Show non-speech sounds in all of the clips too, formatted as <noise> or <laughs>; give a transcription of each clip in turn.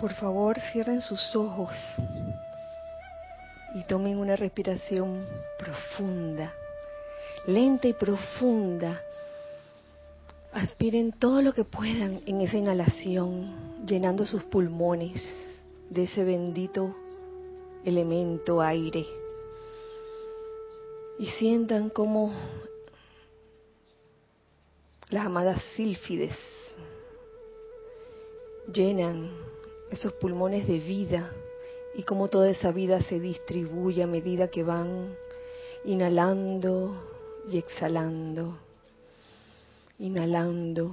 Por favor, cierren sus ojos y tomen una respiración profunda, lenta y profunda. Aspiren todo lo que puedan en esa inhalación, llenando sus pulmones de ese bendito elemento aire. Y sientan como las amadas sílfides llenan esos pulmones de vida y cómo toda esa vida se distribuye a medida que van inhalando y exhalando, inhalando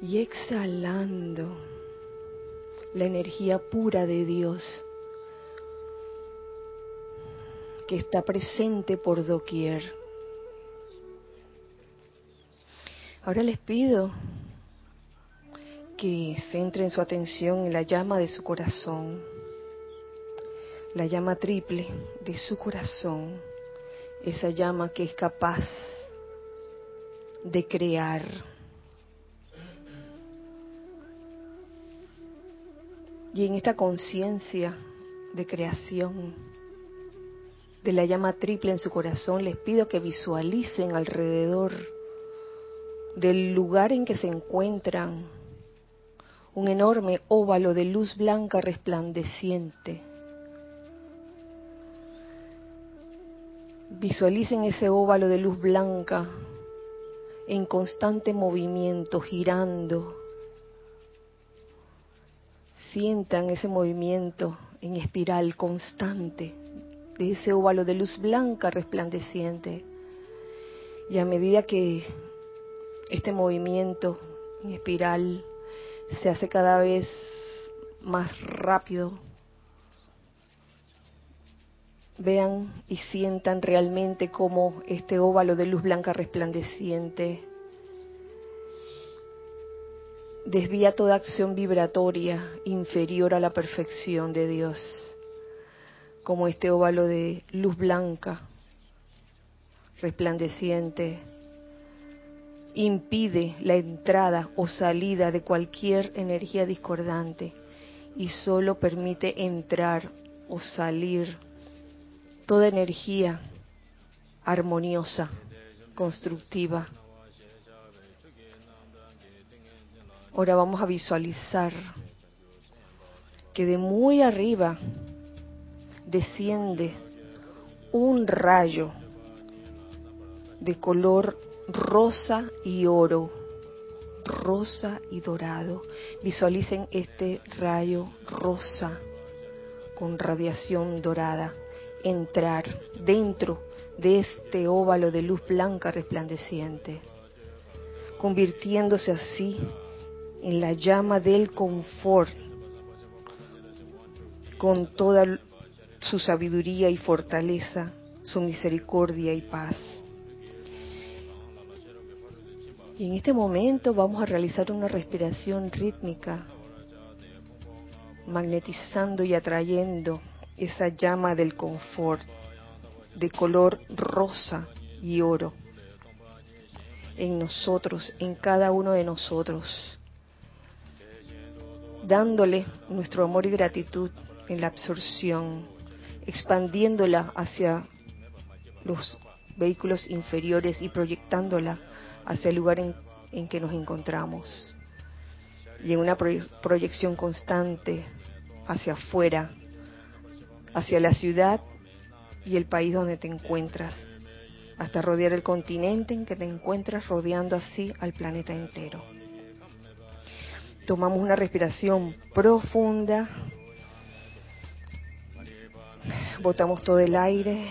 y exhalando la energía pura de Dios que está presente por doquier. Ahora les pido que centren su atención en la llama de su corazón, la llama triple de su corazón, esa llama que es capaz de crear. Y en esta conciencia de creación de la llama triple en su corazón, les pido que visualicen alrededor del lugar en que se encuentran un enorme óvalo de luz blanca resplandeciente. Visualicen ese óvalo de luz blanca en constante movimiento, girando. Sientan ese movimiento en espiral constante de ese óvalo de luz blanca resplandeciente. Y a medida que este movimiento en espiral se hace cada vez más rápido. Vean y sientan realmente cómo este óvalo de luz blanca resplandeciente desvía toda acción vibratoria inferior a la perfección de Dios, como este óvalo de luz blanca resplandeciente impide la entrada o salida de cualquier energía discordante y solo permite entrar o salir toda energía armoniosa, constructiva. Ahora vamos a visualizar que de muy arriba desciende un rayo de color rosa y oro, rosa y dorado. Visualicen este rayo rosa con radiación dorada entrar dentro de este óvalo de luz blanca resplandeciente, convirtiéndose así en la llama del confort, con toda su sabiduría y fortaleza, su misericordia y paz. Y en este momento vamos a realizar una respiración rítmica, magnetizando y atrayendo esa llama del confort de color rosa y oro en nosotros, en cada uno de nosotros, dándole nuestro amor y gratitud en la absorción, expandiéndola hacia los vehículos inferiores y proyectándola hacia el lugar en, que nos encontramos. Y en una proyección constante hacia afuera, hacia la ciudad y el país donde te encuentras, hasta rodear el continente en que te encuentras, rodeando así al planeta entero. Tomamos una respiración profunda, botamos todo el aire,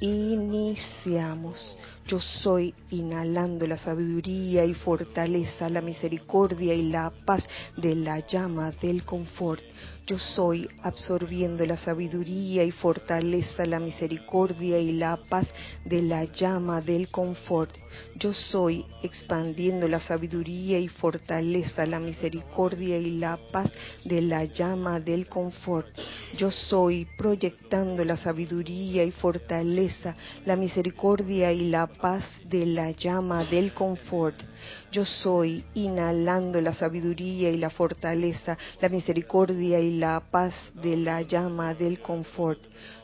iniciamos. Yo soy inhalando la sabiduría y fortaleza, la misericordia y la paz de la llama del confort. Yo soy absorbiendo la sabiduría y fortaleza, la misericordia y la paz de la llama del confort. Yo soy expandiendo la sabiduría y fortaleza, la misericordia y la paz de la llama del confort. Yo soy proyectando la sabiduría y fortaleza, la misericordia y la paz de la llama del confort. Yo soy inhalando la sabiduría y la fortaleza, la misericordia y la paz de la llama del confort.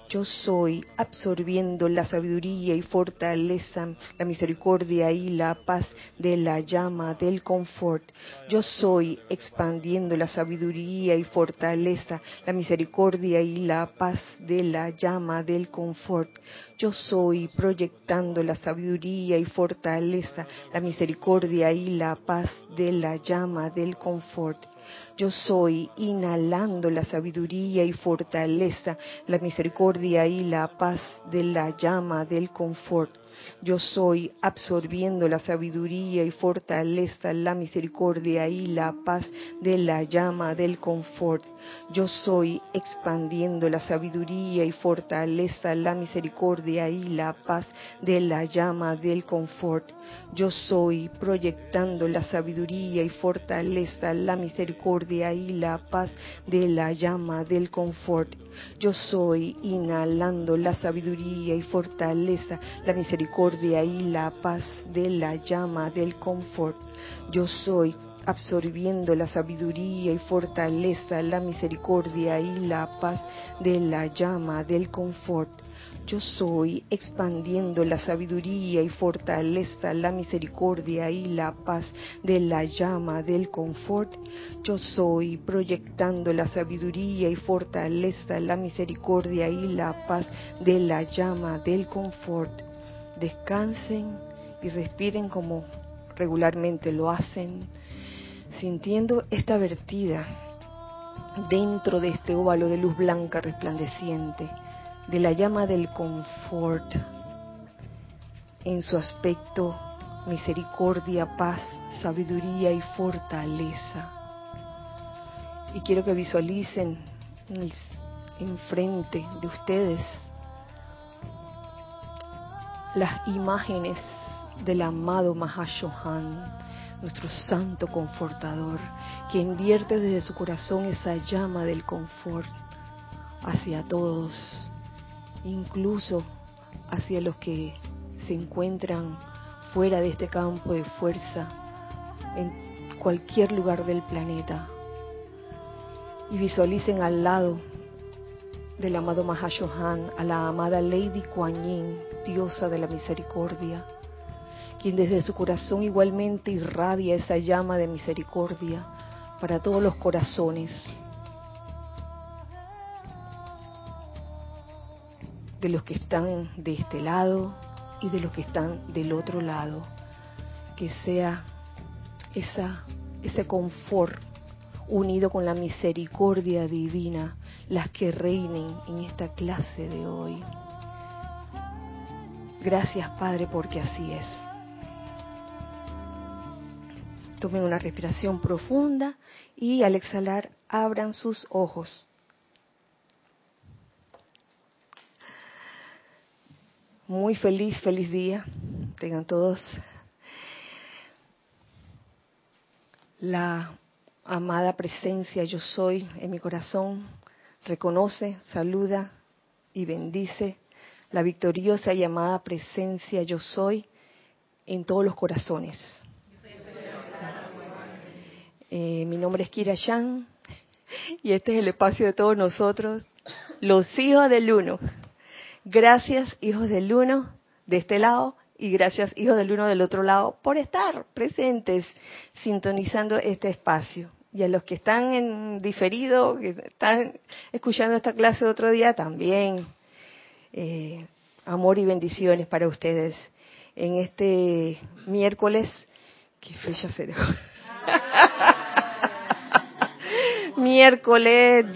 Yo soy absorbiendo la sabiduría y fortaleza, la misericordia y la paz de la llama del confort. Yo soy expandiendo la sabiduría y fortaleza, la misericordia y la paz de la llama del confort. Yo soy proyectando la sabiduría y fortaleza, la misericordia y la paz de la llama del confort. Yo soy inhalando la sabiduría y fortaleza, la misericordia y la paz de la llama del confort. Yo soy absorbiendo la sabiduría y fortaleza, la misericordia y la paz de la llama del confort. Yo soy expandiendo la sabiduría y fortaleza, la misericordia y la paz de la llama del confort. Yo soy proyectando la sabiduría y fortaleza, la misericordia y la paz de la llama del confort. Yo soy inhalando la sabiduría y fortaleza, la misericordia y la paz de la llama del confort. Yo soy absorbiendo la sabiduría y fortaleza, la misericordia y la paz de la llama del confort. Yo soy expandiendo la sabiduría y fortaleza, la misericordia y la paz de la llama del confort. Yo soy proyectando la sabiduría y fortaleza, la misericordia y la paz de la llama del confort. Descansen y respiren como regularmente lo hacen, sintiendo esta vertida dentro de este óvalo de luz blanca resplandeciente de la llama del confort en su aspecto misericordia, paz, sabiduría y fortaleza. Y quiero que visualicen enfrente de ustedes las imágenes del amado Mahashohan, nuestro santo confortador, que invierte desde su corazón esa llama del confort hacia todos incluso hacia los que se encuentran fuera de este campo de fuerza, en cualquier lugar del planeta. Y visualicen al lado del amado Mahashohan a la amada Lady Kuan Yin, diosa de la misericordia, quien desde su corazón igualmente irradia esa llama de misericordia para todos los corazones de los que están de este lado y de los que están del otro lado. Que sea esa, ese confort unido con la misericordia divina las que reinen en esta clase de hoy. Gracias Padre porque así es. Tomen una respiración profunda y al exhalar abran sus ojos. Muy feliz, feliz día. Tengan todos la amada presencia yo soy en mi corazón. Reconoce, saluda y bendice la victoriosa y amada presencia yo soy en todos los corazones. Eh, mi nombre es Kira Yang y este es el espacio de todos nosotros, los hijos del uno. Gracias, hijos del uno, de este lado, y gracias, hijos del uno del otro lado, por estar presentes, sintonizando este espacio. Y a los que están en diferido, que están escuchando esta clase otro día, también eh, amor y bendiciones para ustedes en este miércoles. ¿Qué fecha será? <laughs> miércoles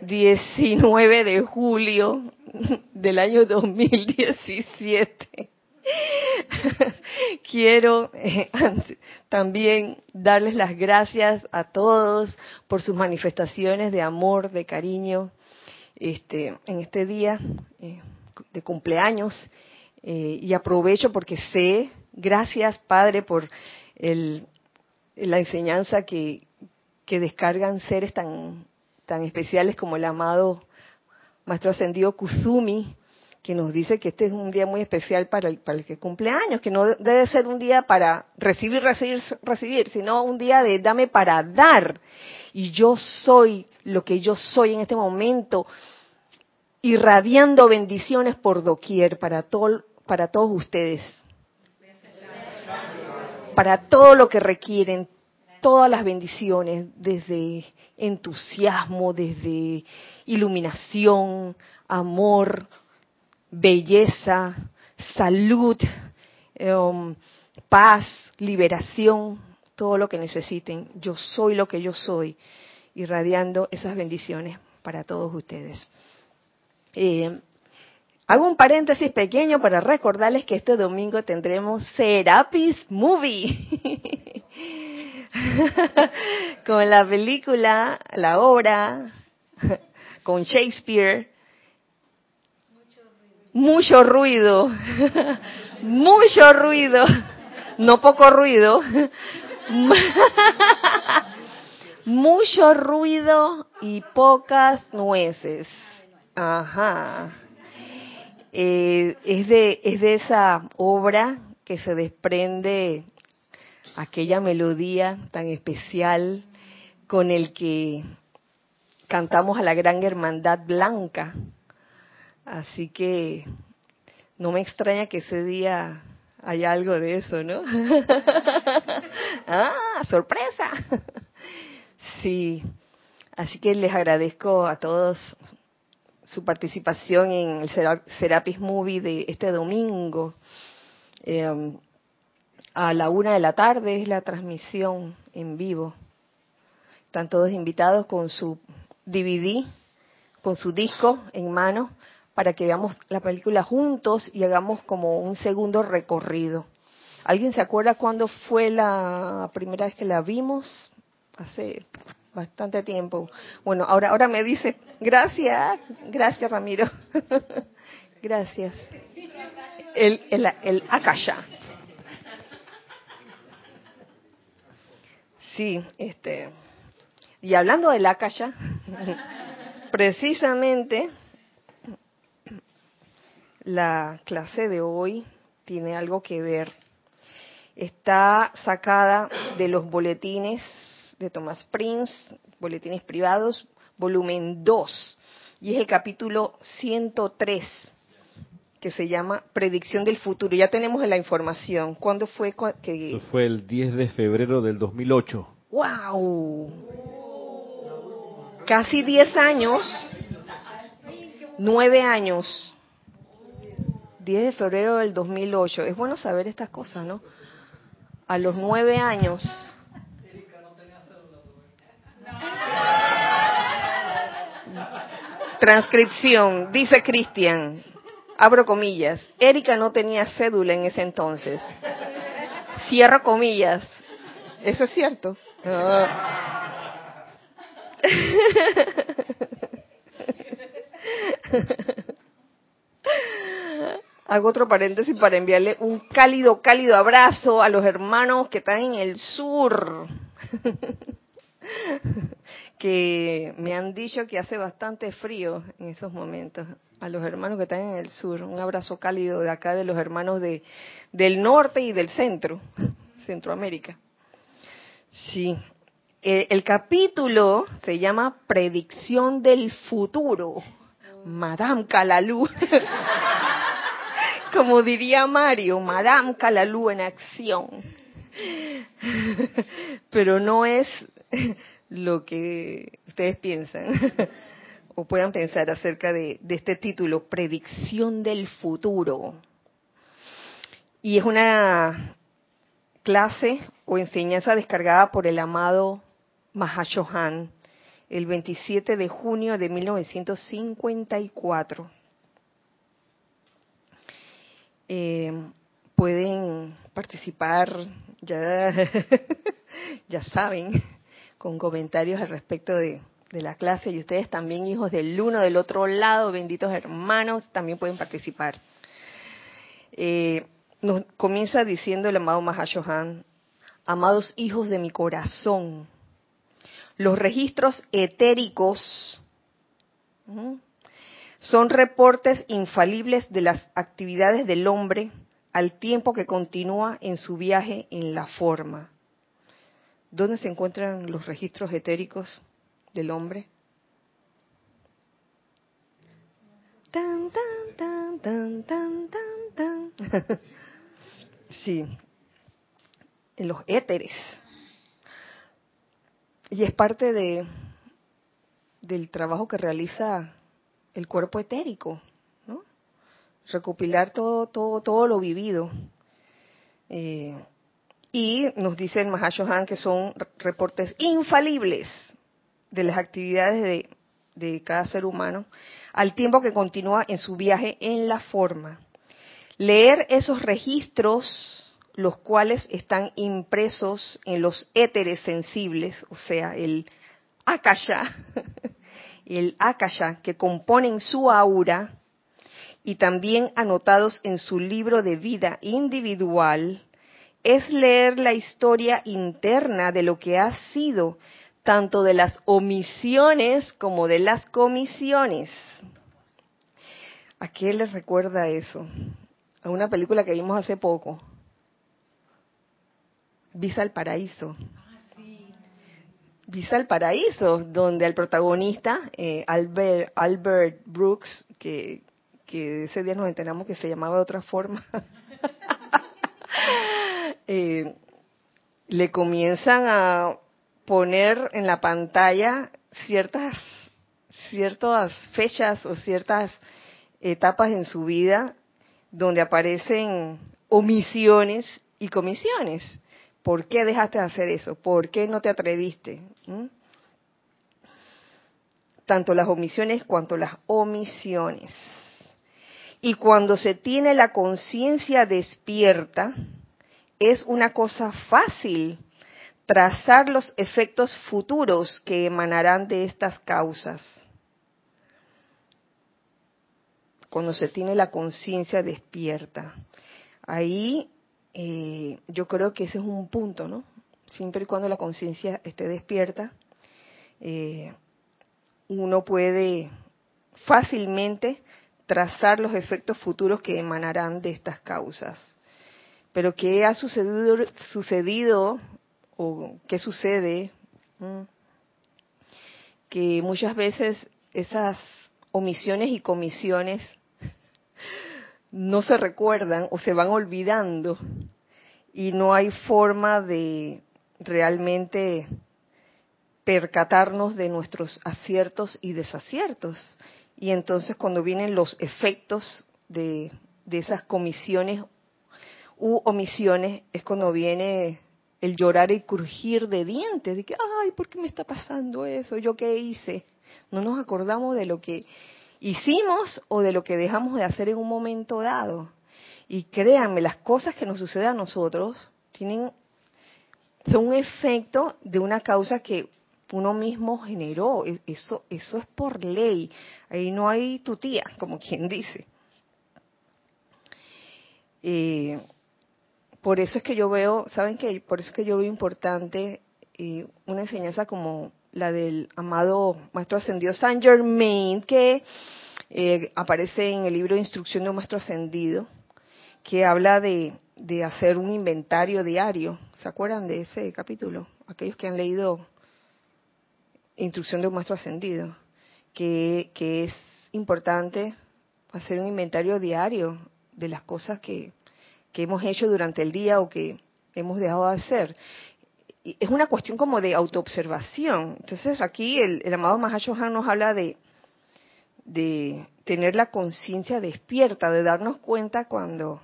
19 de julio del año 2017. <laughs> Quiero eh, también darles las gracias a todos por sus manifestaciones de amor, de cariño, este, en este día eh, de cumpleaños. Eh, y aprovecho porque sé, gracias Padre por el, la enseñanza que, que descargan seres tan, tan especiales como el amado Maestro Ascendido Kuzumi, que nos dice que este es un día muy especial para el, para el que cumple años, que no debe ser un día para recibir, recibir, recibir, sino un día de dame para dar. Y yo soy lo que yo soy en este momento, irradiando bendiciones por doquier para, todo, para todos ustedes. Para todo lo que requieren, todas las bendiciones, desde entusiasmo, desde iluminación, amor, belleza, salud, em, paz, liberación, todo lo que necesiten. Yo soy lo que yo soy, irradiando esas bendiciones para todos ustedes. Eh, hago un paréntesis pequeño para recordarles que este domingo tendremos Serapis Movie. <laughs> con la película, la obra, con Shakespeare. Mucho ruido, <laughs> mucho ruido, no poco ruido, <laughs> mucho ruido y pocas nueces. Ajá. Eh, es, de, es de esa obra que se desprende aquella melodía tan especial con el que cantamos a la gran hermandad blanca. Así que no me extraña que ese día haya algo de eso, ¿no? <laughs> ah, sorpresa. sí, así que les agradezco a todos su participación en el Serapis Movie de este domingo. Eh, a la una de la tarde es la transmisión en vivo. Están todos invitados con su DVD, con su disco en mano, para que veamos la película juntos y hagamos como un segundo recorrido. ¿Alguien se acuerda cuándo fue la primera vez que la vimos? Hace bastante tiempo. Bueno, ahora, ahora me dice, gracias, gracias Ramiro. <laughs> gracias. El, el, el Akasha. Sí, este. Y hablando del Akasha, <laughs> precisamente la clase de hoy tiene algo que ver. Está sacada de los boletines de Thomas Prince, boletines privados, volumen 2, y es el capítulo 103, que se llama Predicción del Futuro. Ya tenemos la información. ¿Cuándo fue que...? fue el 10 de febrero del 2008. ¡Wow! Casi 10 años, 9 años 10 de febrero del 2008. Es bueno saber estas cosas, ¿no? A los nueve años. Transcripción, dice Cristian, abro comillas, Erika no tenía cédula en ese entonces. Cierro comillas. Eso es cierto. Ah. <laughs> Hago otro paréntesis para enviarle un cálido, cálido abrazo a los hermanos que están en el sur, <laughs> que me han dicho que hace bastante frío en esos momentos. A los hermanos que están en el sur, un abrazo cálido de acá de los hermanos de, del norte y del centro, <laughs> Centroamérica. Sí. El, el capítulo se llama Predicción del futuro. Madame Calalú. <laughs> Como diría Mario, Madame Calalú en acción. <laughs> Pero no es lo que ustedes piensan <laughs> o puedan pensar acerca de, este título, Predicción del Futuro. Y es una clase o enseñanza descargada por el amado Mahashohan el 27 de junio de 1954 eh, pueden participar, <laughs> ya, saben, con comentarios al respecto de, la clase y ustedes también, hijos del uno del otro lado, benditos hermanos, también pueden participar. Eh, nos comienza diciendo el amado Mahashohan, amados hijos de mi corazón, los registros etéricos son reportes infalibles de las actividades del hombre al tiempo que continúa en su viaje en la forma. ¿Dónde se encuentran los registros etéricos del hombre? Tan, tan, tan, tan, tan, tan, <laughs> sí, en los éteres. Y es parte de del trabajo que realiza el cuerpo etérico, ¿no? Recopilar todo, todo, todo lo vivido. Eh, y nos dice el Mahashohan que son reportes infalibles de las actividades de, de cada ser humano al tiempo que continúa en su viaje en la forma. Leer esos registros, los cuales están impresos en los éteres sensibles, o sea, el akasha, <laughs> el akasha que componen su aura y también anotados en su libro de vida individual, es leer la historia interna de lo que ha sido tanto de las omisiones como de las comisiones. ¿A qué les recuerda eso? A una película que vimos hace poco. Visa al paraíso. Visa al paraíso, donde el protagonista, eh, Albert, Albert Brooks, que, que ese día nos enteramos que se llamaba de otra forma, <laughs> eh, le comienzan a poner en la pantalla ciertas ciertas fechas o ciertas etapas en su vida donde aparecen omisiones y comisiones. ¿Por qué dejaste de hacer eso? ¿Por qué no te atreviste? ¿Mm? Tanto las omisiones cuanto las omisiones. Y cuando se tiene la conciencia despierta, es una cosa fácil trazar los efectos futuros que emanarán de estas causas. Cuando se tiene la conciencia despierta. Ahí eh, yo creo que ese es un punto, ¿no? Siempre y cuando la conciencia esté despierta, eh, uno puede fácilmente trazar los efectos futuros que emanarán de estas causas. Pero ¿qué ha sucedido, sucedido o qué sucede, mm, que muchas veces esas omisiones y comisiones no se recuerdan o se van olvidando y no hay forma de realmente percatarnos de nuestros aciertos y desaciertos. Y entonces cuando vienen los efectos de, de esas comisiones u omisiones es cuando viene el llorar y crujir de dientes, de que, ay, ¿por qué me está pasando eso? ¿Yo qué hice? No nos acordamos de lo que hicimos o de lo que dejamos de hacer en un momento dado. Y créanme, las cosas que nos suceden a nosotros tienen, son un efecto de una causa que uno mismo generó. E, eso, eso es por ley. Ahí no hay tu tía, como quien dice. Eh, por eso es que yo veo, ¿saben qué? Por eso es que yo veo importante eh, una enseñanza como la del amado Maestro Ascendido Saint Germain, que eh, aparece en el libro de Instrucción de un Maestro Ascendido, que habla de, de hacer un inventario diario. ¿Se acuerdan de ese capítulo? Aquellos que han leído Instrucción de un Maestro Ascendido, que, que es importante hacer un inventario diario de las cosas que, que hemos hecho durante el día o que hemos dejado de hacer. Es una cuestión como de autoobservación. Entonces aquí el, el amado Mahashohan nos habla de, de tener la conciencia despierta, de darnos cuenta cuando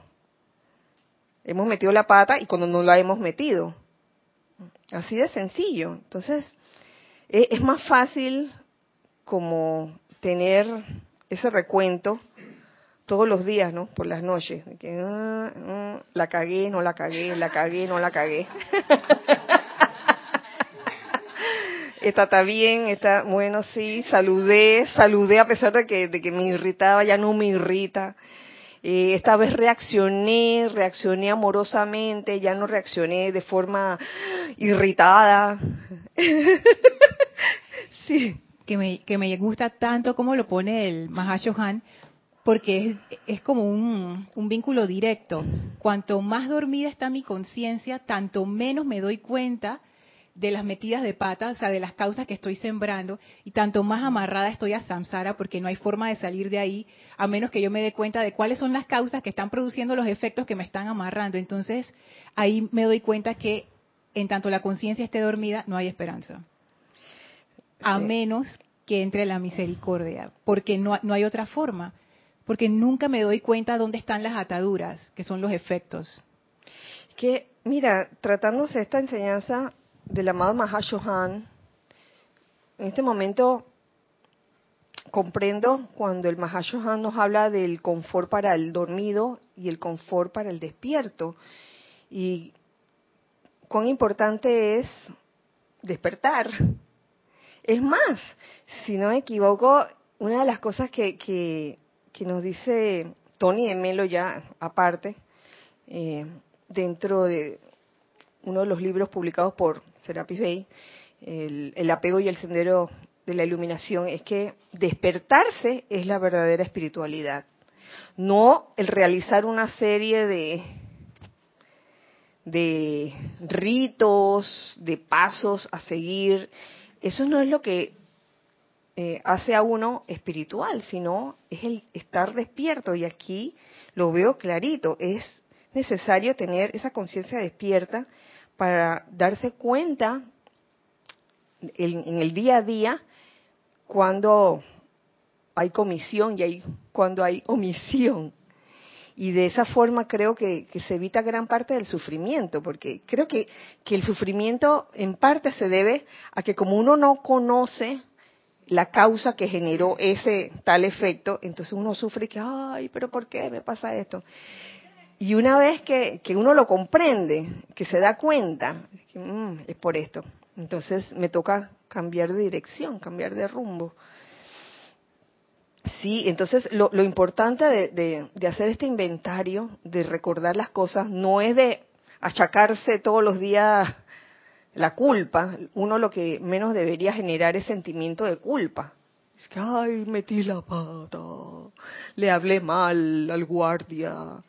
hemos metido la pata y cuando no la hemos metido. Así de sencillo. Entonces, es, es más fácil como tener ese recuento todos los días, ¿no? Por las noches. Que, ah, la cagué, no la cagué, la cagué, no la cagué. <laughs> esta está bien, está bueno, sí, saludé, saludé a pesar de que, de que me irritaba, ya no me irrita. Eh, esta vez reaccioné, reaccioné amorosamente, ya no reaccioné de forma irritada. <laughs> sí, que me, que me gusta tanto como lo pone el Mahashohan, porque es, es como un, un, vínculo directo. Cuanto más dormida está mi conciencia, tanto menos me doy cuenta de las metidas de pata, o sea, de las causas que estoy sembrando, y tanto más amarrada estoy a samsara, porque no hay forma de salir de ahí, a menos que yo me dé cuenta de cuáles son las causas que están produciendo los efectos que me están amarrando. Entonces, ahí me doy cuenta que en tanto la conciencia esté dormida, no hay esperanza. A menos que entre la misericordia, porque no, no hay otra forma, porque nunca me doy cuenta dónde están las ataduras, que son los efectos. Que, mira, tratándose esta enseñanza del amado Mahashohan, en este momento comprendo cuando el Mahashohan nos habla del confort para el dormido y el confort para el despierto. Y cuán importante es despertar. Es más, si no me equivoco, una de las cosas que, que, nos dice Tony de Melo ya aparte, eh, dentro de uno de los libros publicados por Serapis Bay, el, apego y el sendero de la iluminación, es que despertarse es la verdadera espiritualidad, no el realizar una serie de, de ritos, de pasos a seguir. Eso no es lo que eh, hace a uno espiritual, sino es el estar despierto. Y aquí lo veo clarito, es necesario tener esa conciencia despierta para darse cuenta en, el día a día cuando hay comisión y hay, cuando hay omisión. Y de esa forma creo que, se evita gran parte del sufrimiento, porque creo que, que el sufrimiento en parte se debe a que como uno no conoce la causa que generó ese tal efecto, entonces uno sufre que, ay, pero ¿por qué me pasa esto? Y una vez que, uno lo comprende, que se da cuenta, mm, es por esto, entonces me toca cambiar de dirección, cambiar de rumbo. Sí, entonces lo, importante de, de, hacer este inventario, de recordar las cosas, no es de achacarse todos los días la culpa. Uno lo que menos debería generar es sentimiento de culpa. Es que, ay, metí la pata, le hablé mal al guardia,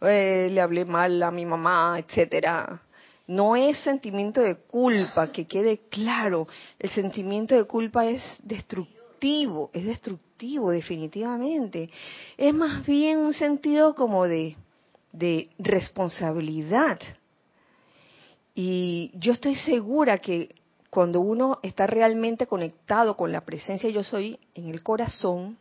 eh, le hablé mal a mi mamá, etcétera. No es sentimiento de culpa, que quede claro. El sentimiento de culpa es destructivo, es destructivo definitivamente. Es más bien un sentido como de, de responsabilidad. Y yo estoy segura que cuando uno está realmente conectado con la presencia yo soy en el corazón,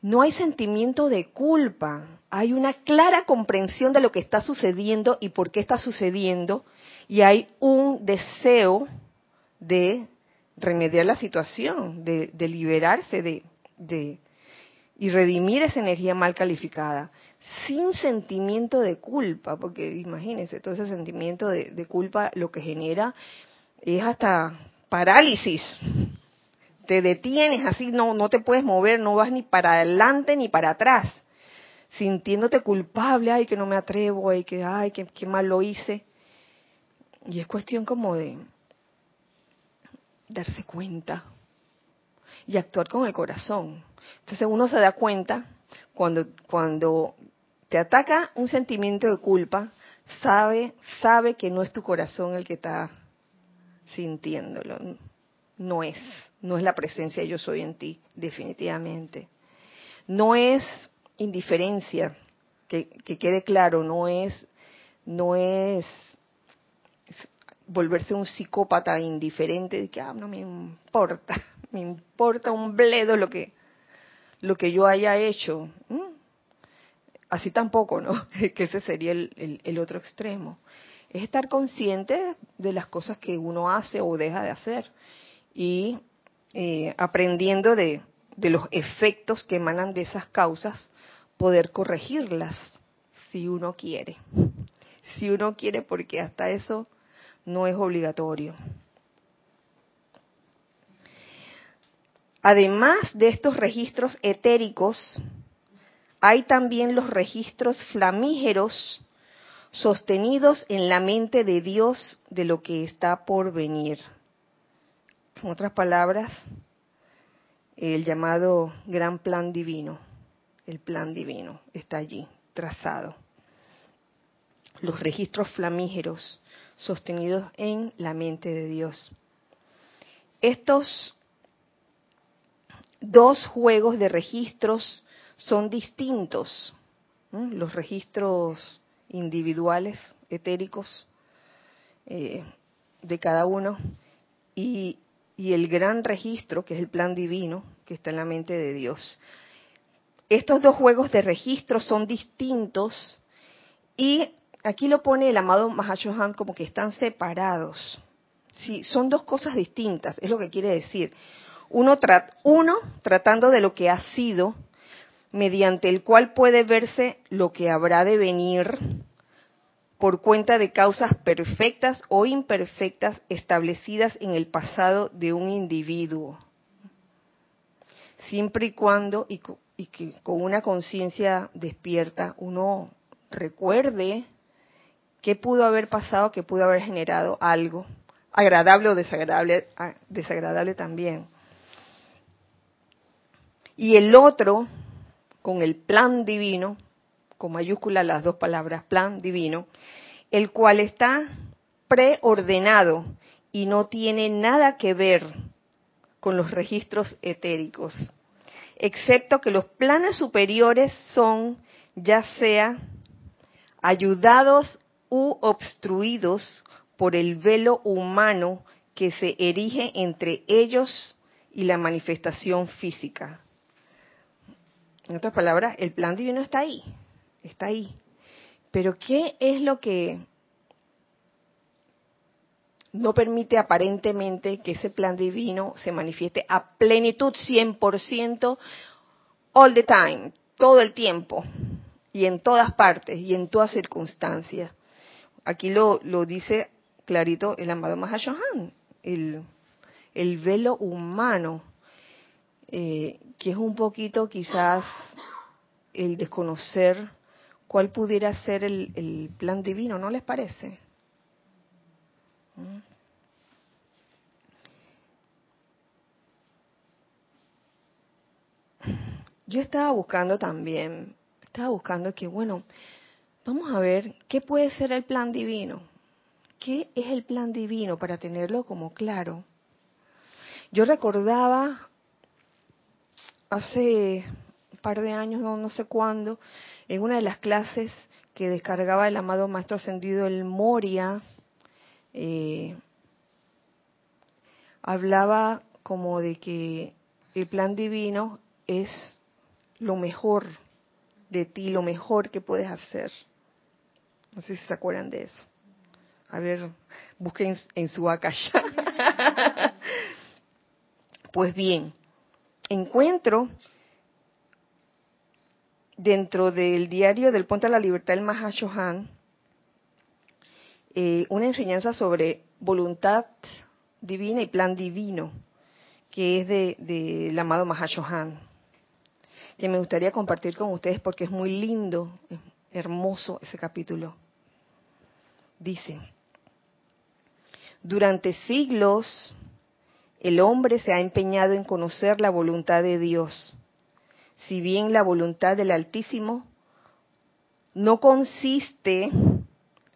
no hay sentimiento de culpa, hay una clara comprensión de lo que está sucediendo y por qué está sucediendo, y hay un deseo de remediar la situación, de, liberarse de, de, y redimir esa energía mal calificada, sin sentimiento de culpa, porque imagínense, todo ese sentimiento de, culpa lo que genera es hasta parálisis te detienes así, no, no te puedes mover, no vas ni para adelante ni para atrás, sintiéndote culpable, ay, que no me atrevo, ay, que, ay, mal lo hice. Y es cuestión como de darse cuenta y actuar con el corazón. Entonces uno se da cuenta cuando, cuando te ataca un sentimiento de culpa, sabe, sabe que no es tu corazón el que está sintiéndolo, no es no es la presencia de yo soy en ti, definitivamente. No es indiferencia, que, quede claro, no es, no es volverse un psicópata indiferente de que ah, no me importa, <laughs> me importa un bledo lo que lo que yo haya hecho. Así tampoco, ¿no? <laughs> que ese sería el, otro extremo. Es estar consciente de las cosas que uno hace o deja de hacer y eh, aprendiendo de, de los efectos que emanan de esas causas, poder corregirlas si uno quiere. <laughs> Si uno quiere, porque hasta eso no es obligatorio. Además de estos registros etéricos, hay también los registros flamígeros sostenidos en la mente de Dios de lo que está por venir En otras palabras, el llamado gran plan divino, el plan divino está allí, trazado. Los registros flamígeros sostenidos en la mente de Dios. Estos dos juegos de registros son distintos. Los registros individuales, etéricos, eh, de cada uno, y, y el gran registro, que es el plan divino, que está en la mente de Dios. Estos dos juegos de registro son distintos y aquí lo pone el amado Mahashohan como que están separados. Sí, son dos cosas distintas, es lo que quiere decir. Uno, uno tratando de lo que ha sido, mediante el cual puede verse lo que habrá de venir por cuenta de causas perfectas o imperfectas establecidas en el pasado de un individuo. Siempre y cuando, y, que con una conciencia despierta, uno recuerde qué pudo haber pasado, que pudo haber generado algo, agradable o desagradable, ah, desagradable también. Y el otro, con el plan divino, con mayúscula las dos palabras, plan divino, el cual está preordenado y no tiene nada que ver con los registros etéricos, excepto que los planes superiores son ya sea ayudados u obstruidos por el velo humano que se erige entre ellos y la manifestación física. En otras palabras, el plan divino está ahí, está ahí. Pero ¿qué es lo que no permite aparentemente que ese plan divino se manifieste a plenitud 100% all the time, todo el tiempo y en todas partes y en todas circunstancias? Aquí lo, lo dice clarito el amado Mahashohan, el, el velo humano eh, que es un poquito quizás el desconocer cuál pudiera ser el, plan divino, ¿no les parece? ¿Mm? Yo estaba buscando también, estaba buscando que, bueno, vamos a ver qué puede ser el plan divino. ¿Qué es el plan divino para tenerlo como claro? Yo recordaba hace un par de años, no, sé cuándo, en una de las clases que descargaba el amado Maestro Ascendido el Moria, eh, hablaba como de que el plan divino es lo mejor de ti, lo mejor que puedes hacer. No sé si se acuerdan de eso. A ver, busquen en su akasha. <laughs> pues bien, encuentro dentro del diario del Ponte a la Libertad del Mahashohan eh, una enseñanza sobre voluntad divina y plan divino, que es del de, amado Mahashohan, que me gustaría compartir con ustedes porque es muy lindo, hermoso ese capítulo. Dice, durante siglos el hombre se ha empeñado en conocer la voluntad de Dios, si bien la voluntad del Altísimo no consiste,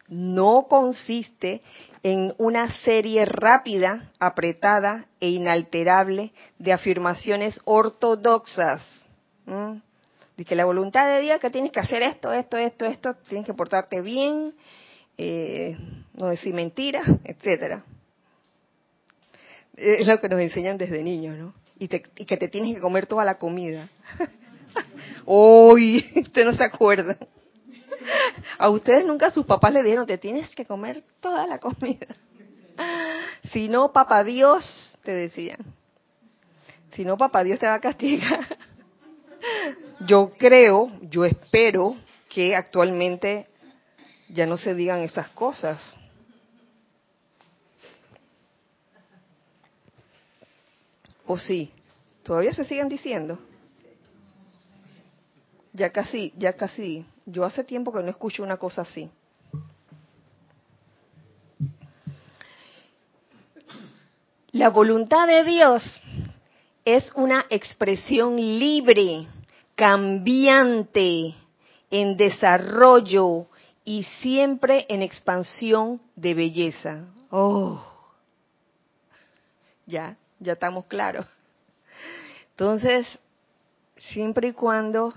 no consiste en una serie rápida, apretada e inalterable de afirmaciones ortodoxas. De que la voluntad de Dios que tienes que hacer esto, esto, esto, esto, tienes que portarte bien, eh, no decir mentiras, etcétera es lo que nos enseñan desde niños, ¿no? Y, que te tienes que comer toda la comida. <laughs> Uy, <laughs> usted no se acuerda. A ustedes nunca sus papás le dijeron, te tienes que comer toda la comida. <laughs> Si no, papá Dios, te decían. Si no, papá Dios te va a castigar. Yo creo, yo espero que actualmente ya no se digan esas cosas. ¿O sí? ¿Todavía se siguen diciendo? Ya casi, ya casi. Yo hace tiempo que no escucho una cosa así. La voluntad de Dios es una expresión libre, cambiante, en desarrollo y siempre en expansión de belleza. Oh, ya, ya estamos claros. Entonces, siempre y cuando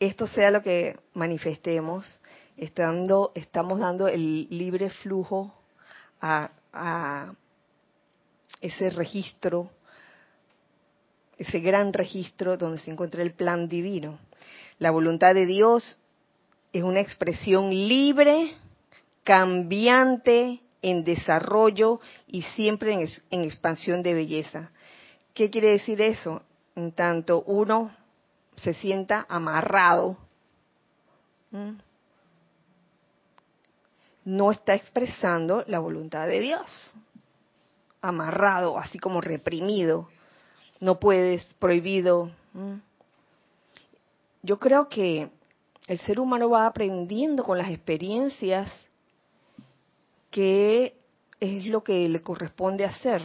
esto sea lo que manifestemos, estamos dando el libre flujo a ese registro, ese gran registro donde se encuentra el plan divino. La voluntad de Dios es una expresión libre, cambiante, en desarrollo y siempre en, expansión de belleza. ¿Qué quiere decir eso? En tanto uno se sienta amarrado, no está expresando la voluntad de Dios. Amarrado, así como reprimido. No puedes, prohibido. Yo creo que el ser humano va aprendiendo con las experiencias qué es lo que le corresponde hacer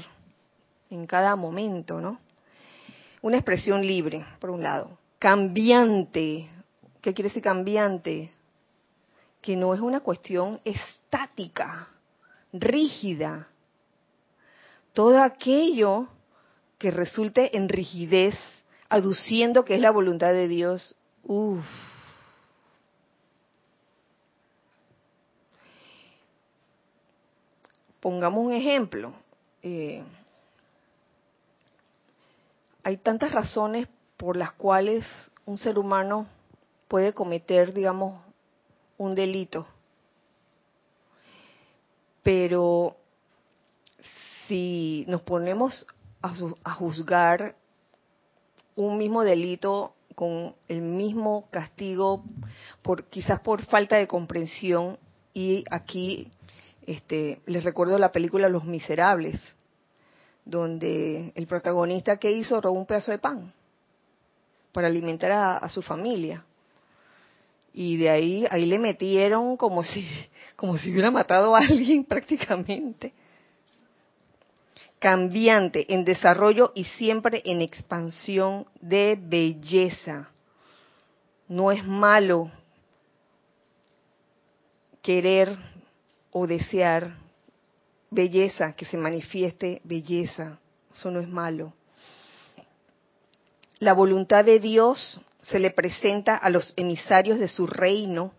en cada momento, ¿no? Una expresión libre, por un lado. Cambiante. ¿Qué quiere decir cambiante? Que no es una cuestión estática, rígida. Todo aquello que resulte en rigidez, aduciendo que es la voluntad de Dios, uff, Pongamos un ejemplo. Eh, hay tantas razones por las cuales un ser humano puede cometer, digamos, un delito. Pero si nos ponemos a, a, juzgar un mismo delito con el mismo castigo, por quizás por falta de comprensión, y aquí este, les recuerdo la película Los Miserables, donde el protagonista que hizo robó un pedazo de pan para alimentar a, su familia. Y de ahí, ahí le metieron como si, <laughs> como si hubiera matado a alguien <laughs> prácticamente. Cambiante, en desarrollo y siempre en expansión de belleza. No es malo querer o desear belleza, que se manifieste belleza. Eso no es malo. La voluntad de Dios se le presenta a los emisarios de su reino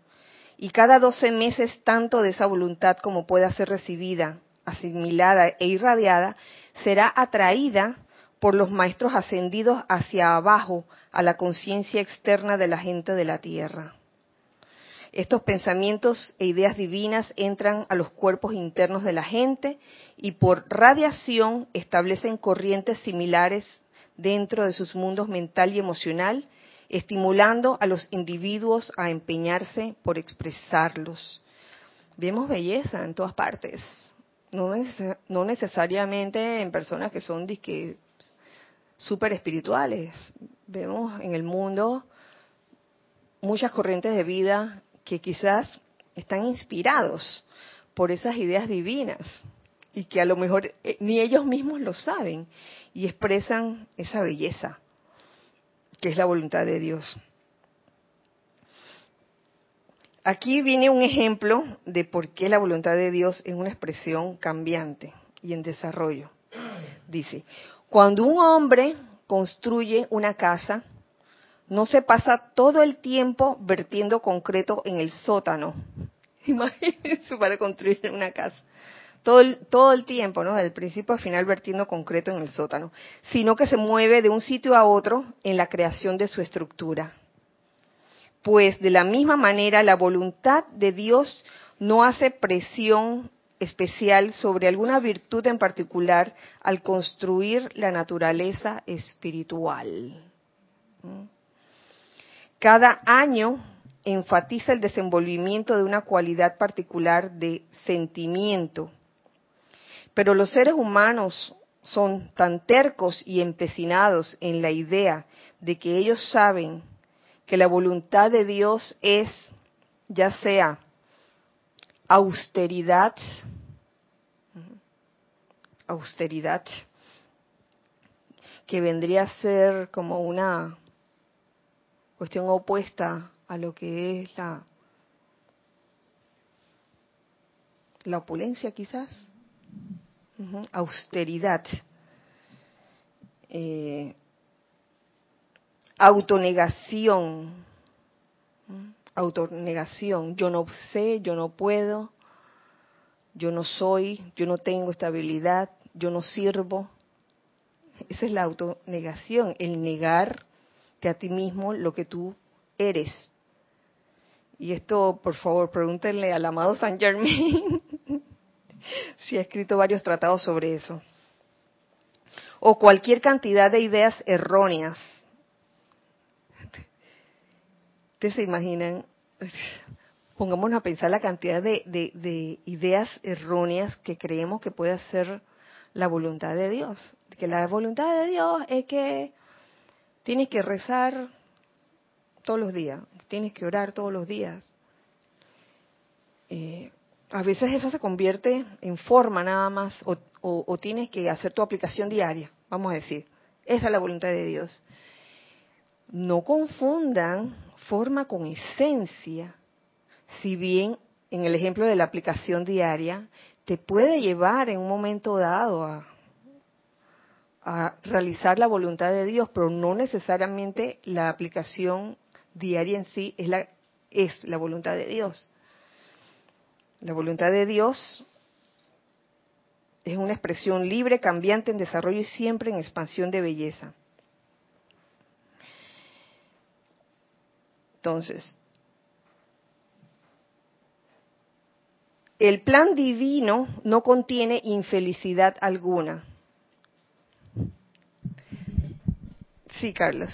y cada doce meses tanto de esa voluntad como pueda ser recibida, asimilada e irradiada, será atraída por los maestros ascendidos hacia abajo a la conciencia externa de la gente de la tierra. Estos pensamientos e ideas divinas entran a los cuerpos internos de la gente y por radiación establecen corrientes similares dentro de sus mundos mental y emocional, estimulando a los individuos a empeñarse por expresarlos. Vemos belleza en todas partes, no, necesariamente en personas que son súper espirituales. Vemos en el mundo muchas corrientes de vida que quizás están inspirados por esas ideas divinas y que a lo mejor eh, ni ellos mismos lo saben y expresan esa belleza que es la voluntad de Dios. Aquí viene un ejemplo de por qué la voluntad de Dios es una expresión cambiante y en desarrollo. Dice, cuando un hombre construye una casa, no se pasa todo el tiempo vertiendo concreto en el sótano. <laughs> Imagínense para construir una casa. Todo el, todo el tiempo, ¿no? Del principio al final vertiendo concreto en el sótano, sino que se mueve de un sitio a otro en la creación de su estructura. Pues de la misma manera la voluntad de Dios no hace presión especial sobre alguna virtud en particular al construir la naturaleza espiritual. Cada año enfatiza el desenvolvimiento de una cualidad particular de sentimiento. Pero los seres humanos son tan tercos y empecinados en la idea de que ellos saben que la voluntad de Dios es, ya sea austeridad, austeridad, que vendría a ser como una cuestión opuesta a lo que es la, la opulencia quizás, austeridad, eh, autonegación, autonegación, yo no sé, yo no puedo, yo no soy, yo no tengo estabilidad, yo no sirvo. Esa es la autonegación, el negarte a ti mismo lo que tú eres. Y esto, por favor, pregúntenle al amado San Germain <laughs> si ha escrito varios tratados sobre eso. O cualquier cantidad de ideas erróneas. Ustedes se imaginan, pongámonos a pensar la cantidad de, de, ideas erróneas que creemos que puede ser la voluntad de Dios. Que la voluntad de Dios es que tienes que rezar todos los días, tienes que orar todos los días. Eh, a veces eso se convierte en forma nada más, o, tienes que hacer tu aplicación diaria, vamos a decir. Esa es la voluntad de Dios. No confundan forma con esencia. Si bien en el ejemplo de la aplicación diaria, te puede llevar en un momento dado a, a realizar la voluntad de Dios, pero no necesariamente la aplicación diaria en sí es la, es la voluntad de Dios. La voluntad de Dios es una expresión libre, cambiante, en desarrollo y siempre en expansión de belleza. Entonces, el plan divino no contiene infelicidad alguna. Sí, Carlos.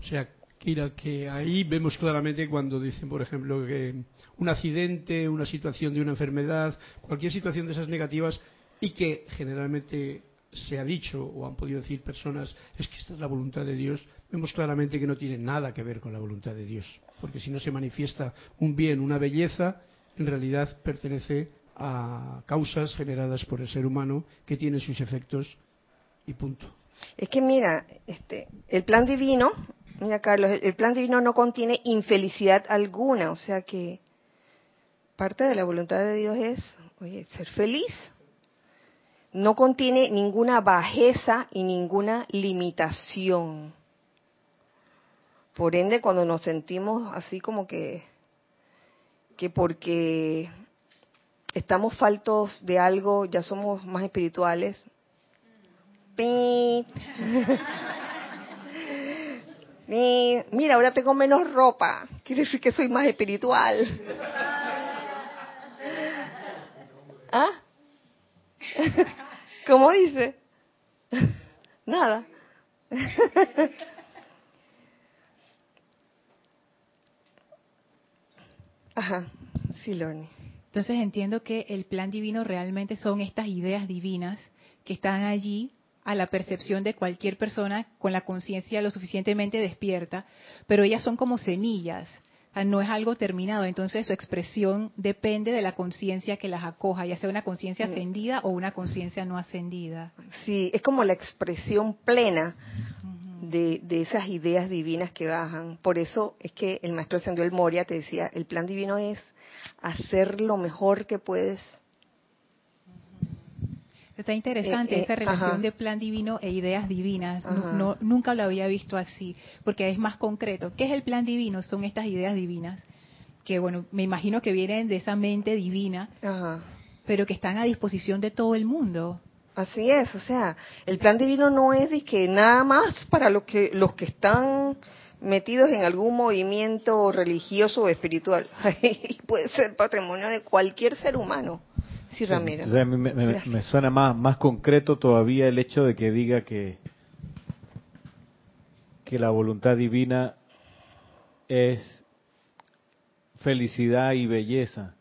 O sea, Kira, que ahí vemos claramente cuando dicen, por ejemplo, que un accidente, una situación de una enfermedad, cualquier situación de esas negativas y que generalmente se ha dicho o han podido decir personas es que esta es la voluntad de Dios, vemos claramente que no tiene nada que ver con la voluntad de Dios, porque si no se manifiesta un bien, una belleza, en realidad pertenece a causas generadas por el ser humano que tienen sus efectos y punto. Es que mira, este, el plan divino, mira Carlos, el plan divino no contiene infelicidad alguna, o sea que parte de la voluntad de Dios es, oye, ser feliz. No contiene ninguna bajeza y ninguna limitación. Por ende, cuando nos sentimos así como que, que porque estamos faltos de algo, ya somos más espirituales. Mira, ahora tengo menos ropa. Quiere decir que soy más espiritual. ¿Ah? ¿Cómo dice? Nada. Ajá, sí, Lorne. Entonces entiendo que el plan divino realmente son estas ideas divinas que están allí a la percepción de cualquier persona con la conciencia lo suficientemente despierta, pero ellas son como semillas no es algo terminado, entonces su expresión depende de la conciencia que las acoja, ya sea una conciencia ascendida o una conciencia no ascendida. Sí, es como la expresión plena de, esas ideas divinas que bajan. Por eso es que el maestro ascendió el Moria te decía, el plan divino es hacer lo mejor que puedes Está interesante eh, eh, esa relación de plan divino e ideas divinas. No, nunca lo había visto así, porque es más concreto. ¿Qué es el plan divino? Son estas ideas divinas, que bueno, me imagino que vienen de esa mente divina, pero que están a disposición de todo el mundo. Así es, o sea, el plan divino no es de que nada más para los que los que están metidos en algún movimiento religioso o espiritual. <laughs> Puede ser patrimonio de cualquier ser humano. Sí, Ramiro. me, suena más, más concreto todavía el hecho de que diga que, que la voluntad divina es felicidad y belleza.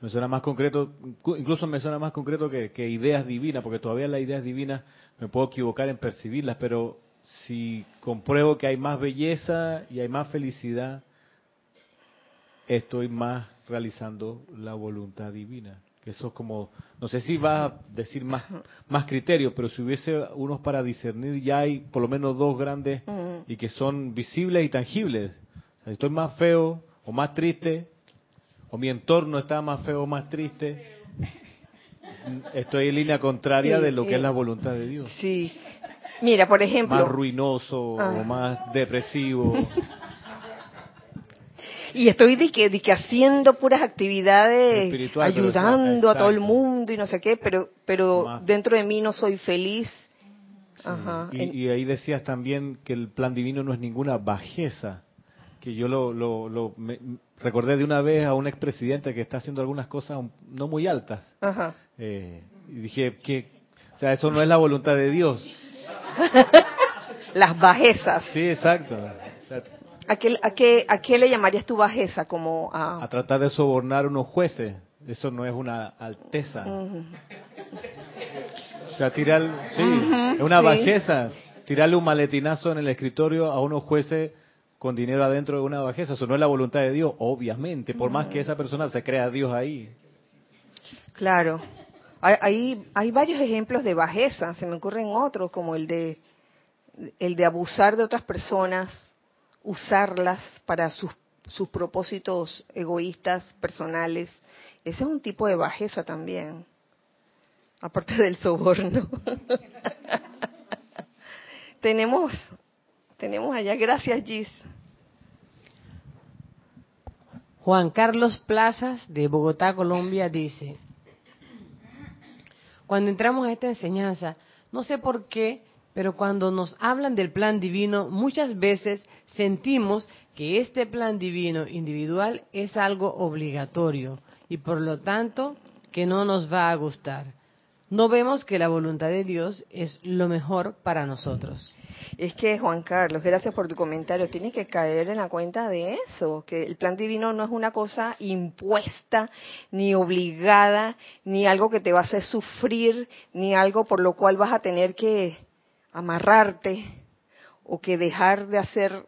Me suena más concreto, incluso me suena más concreto que, que, ideas divinas, porque todavía las ideas divinas me puedo equivocar en percibirlas, pero si compruebo que hay más belleza y hay más felicidad, estoy más realizando la voluntad divina. Que eso es como, no sé si va a decir más, más criterios, pero si hubiese unos para discernir, ya hay por lo menos dos grandes y que son visibles y tangibles. si estoy más feo o más triste, o mi entorno está más feo o más triste, estoy en línea contraria de lo que es la voluntad de Dios. Sí. Mira, por ejemplo. Más ruinoso o ah. más depresivo. Y estoy de que, de que haciendo puras actividades, ayudando a todo el mundo y no sé qué, pero, pero dentro de mí no soy feliz. Y, ahí decías también que el plan divino no es ninguna bajeza, que yo lo, lo, recordé de una vez a un expresidente que está haciendo algunas cosas no muy altas. Eh, y dije que, o sea, eso no es la voluntad de Dios. <laughs> Las bajezas. Sí, exacto. ¿A qué, a, qué, ¿A qué le llamarías tu bajeza? Como a... a tratar de sobornar a unos jueces. Eso no es una alteza. O sea, tirar... Sí, es una bajeza. Tirarle un maletinazo en el escritorio a unos jueces con dinero adentro de una bajeza. Eso no es la voluntad de Dios, obviamente, por más que esa persona se crea Dios ahí. Claro. Hay, hay varios ejemplos de bajeza, se me ocurren otros, como el de, el de abusar de otras personas usarlas para sus, sus propósitos egoístas, personales. Ese es un tipo de bajeza también, aparte del soborno. <laughs> tenemos, tenemos allá, gracias Gis. Juan Carlos Plazas de Bogotá, Colombia, dice, cuando entramos a esta enseñanza, no sé por qué pero cuando nos hablan del plan divino, muchas veces sentimos que este plan divino individual es algo obligatorio y por lo tanto que no nos va a gustar. No vemos que la voluntad de Dios es lo mejor para nosotros. Es que, Juan Carlos, gracias por tu comentario. Tienes que caer en la cuenta de eso, que el plan divino no es una cosa impuesta, ni obligada, ni algo que te va a hacer sufrir, ni algo por lo cual vas a tener que amarrarte o que dejar de hacer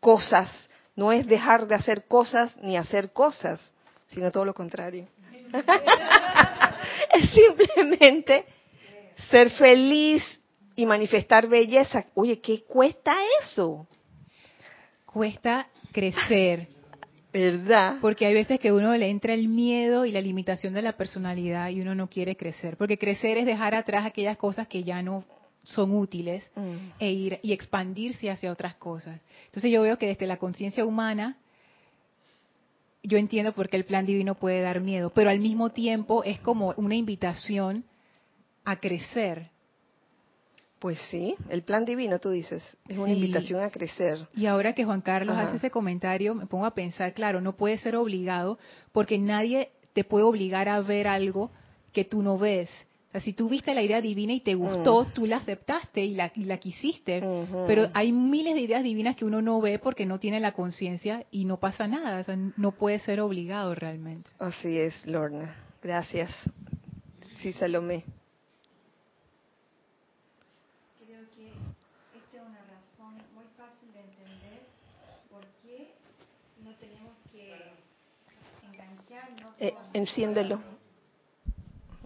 cosas. No es dejar de hacer cosas ni hacer cosas, sino todo lo contrario. <laughs> es simplemente ser feliz y manifestar belleza. Oye, ¿qué cuesta eso? Cuesta crecer. <laughs> ¿Verdad? Porque hay veces que uno le entra el miedo y la limitación de la personalidad y uno no quiere crecer. Porque crecer es dejar atrás aquellas cosas que ya no son útiles mm. e ir y expandirse hacia otras cosas. Entonces yo veo que desde la conciencia humana yo entiendo por qué el plan divino puede dar miedo, pero al mismo tiempo es como una invitación a crecer. Pues sí, el plan divino, tú dices, es una invitación a crecer. Y ahora que Juan Carlos hace ese comentario, me pongo a pensar, claro, no puede ser obligado, porque nadie te puede obligar a ver algo que tú no ves si tú viste la idea divina y te gustó, mm. tú la aceptaste y la, la quisiste. Pero hay miles de ideas divinas que uno no ve porque no tiene la conciencia y no pasa nada. no puede ser obligado realmente. Así es, Lorna. Gracias. Sí, Salomé. Creo que esta es una razón muy fácil de entender por qué no tenemos que engancharnos. Eh, enciéndelo.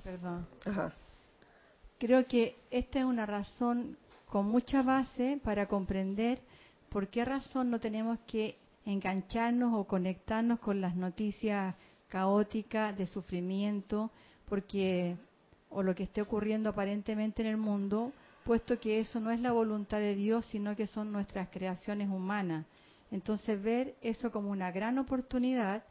Perdón. Creo que esta es una razón con mucha base para comprender por qué razón no tenemos que engancharnos o conectarnos con las noticias caóticas de sufrimiento, porque o lo que esté ocurriendo aparentemente en el mundo, puesto que eso no es la voluntad de Dios, sino que son nuestras creaciones humanas. Entonces ver eso como una gran oportunidad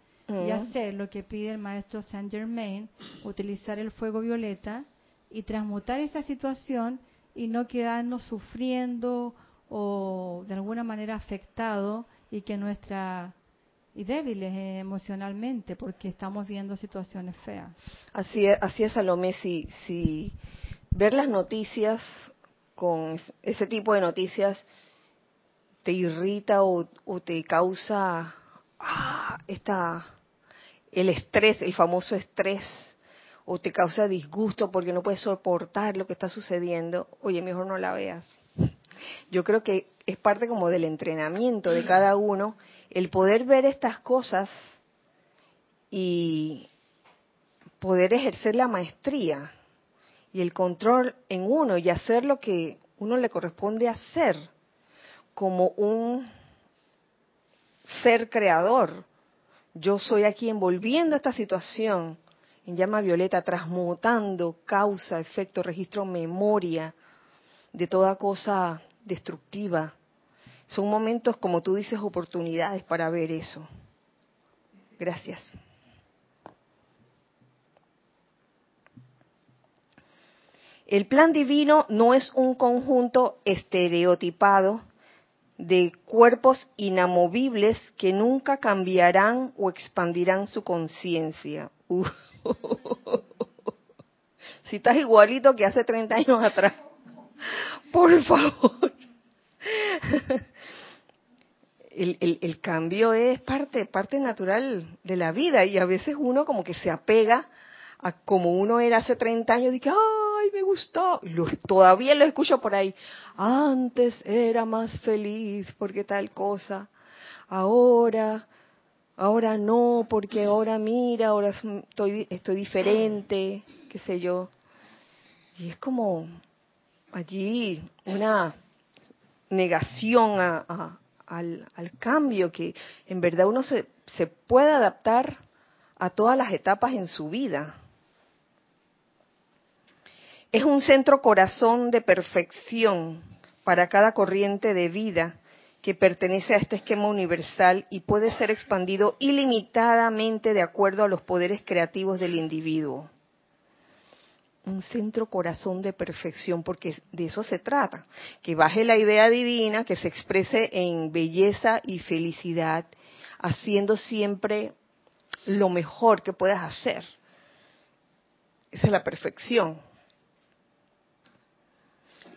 y hacer lo que pide el maestro Saint Germain, utilizar el fuego violeta y transmutar esa situación y no quedarnos sufriendo o de alguna manera afectados y que nuestra y débiles emocionalmente porque estamos viendo situaciones feas. Así es, así es Salomé, si, si ver las noticias con ese tipo de noticias te irrita o, o te causa ah, esta el estrés, el famoso estrés, o te causa disgusto porque no puedes soportar lo que está sucediendo, oye, mejor no la veas. Yo creo que es parte como del entrenamiento de cada uno el poder ver estas cosas y, poder ejercer la maestría y el control en uno y hacer lo que uno le corresponde hacer como un ser creador. Yo soy aquí envolviendo esta situación en llama violeta, transmutando causa, efecto, registro, memoria de toda cosa destructiva. Son momentos, como tú dices, oportunidades para ver eso. Gracias. El plan divino no es un conjunto estereotipado de cuerpos inamovibles que nunca cambiarán o expandirán su conciencia. <laughs> Uh. si estás igualito que hace 30 años atrás, <laughs> por favor. El, el, cambio es parte, parte natural de la vida y a veces uno como que se apega a como uno era hace 30 años y que, ay, me gustó. todavía lo escucho por ahí. Antes era más feliz porque tal cosa. Ahora, ahora no, porque ahora mira, ahora estoy, estoy diferente, qué sé yo. Y es como allí una negación a, al, al, cambio, que en verdad uno se, se puede adaptar a todas las etapas en su vida. Es un centro corazón de perfección para cada corriente de vida que pertenece a este esquema universal y puede ser expandido ilimitadamente de acuerdo a los poderes creativos del individuo. Un centro corazón de perfección, porque de eso se trata, que baje la idea divina, que se exprese en belleza y felicidad, haciendo siempre lo mejor que puedas hacer. Esa es la perfección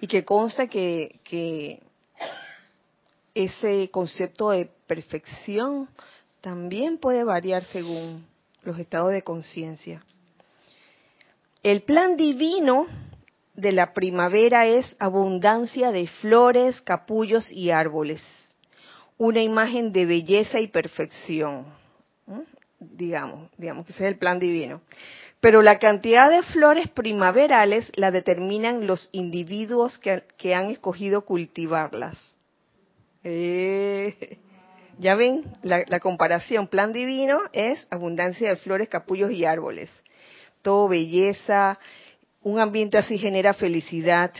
y que consta que, ese concepto de perfección también puede variar según los estados de conciencia. El plan divino de la primavera es abundancia de flores, capullos y árboles, una imagen de belleza y perfección, digamos, digamos que ese es el plan divino pero la cantidad de flores primaverales la determinan los individuos que, han escogido cultivarlas. Eh, ya ven, la, la, comparación, plan divino es abundancia de flores, capullos y árboles. Todo belleza, un ambiente así genera felicidad,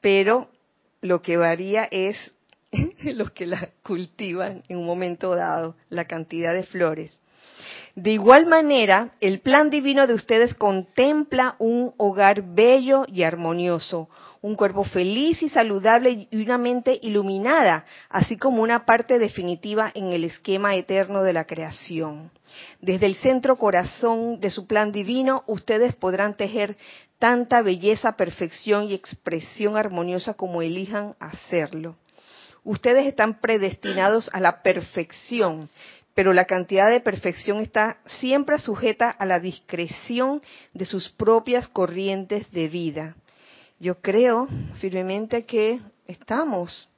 pero lo que varía es <laughs> los que la cultivan en un momento dado, la cantidad de flores. De igual manera, el plan divino de ustedes contempla un hogar bello y armonioso, un cuerpo feliz y saludable y una mente iluminada, así como una parte definitiva en el esquema eterno de la creación. Desde el centro corazón de su plan divino, ustedes podrán tejer tanta belleza, perfección y expresión armoniosa como elijan hacerlo. Ustedes están predestinados a la perfección pero la cantidad de perfección está siempre sujeta a la discreción de sus propias corrientes de vida. Yo creo firmemente que estamos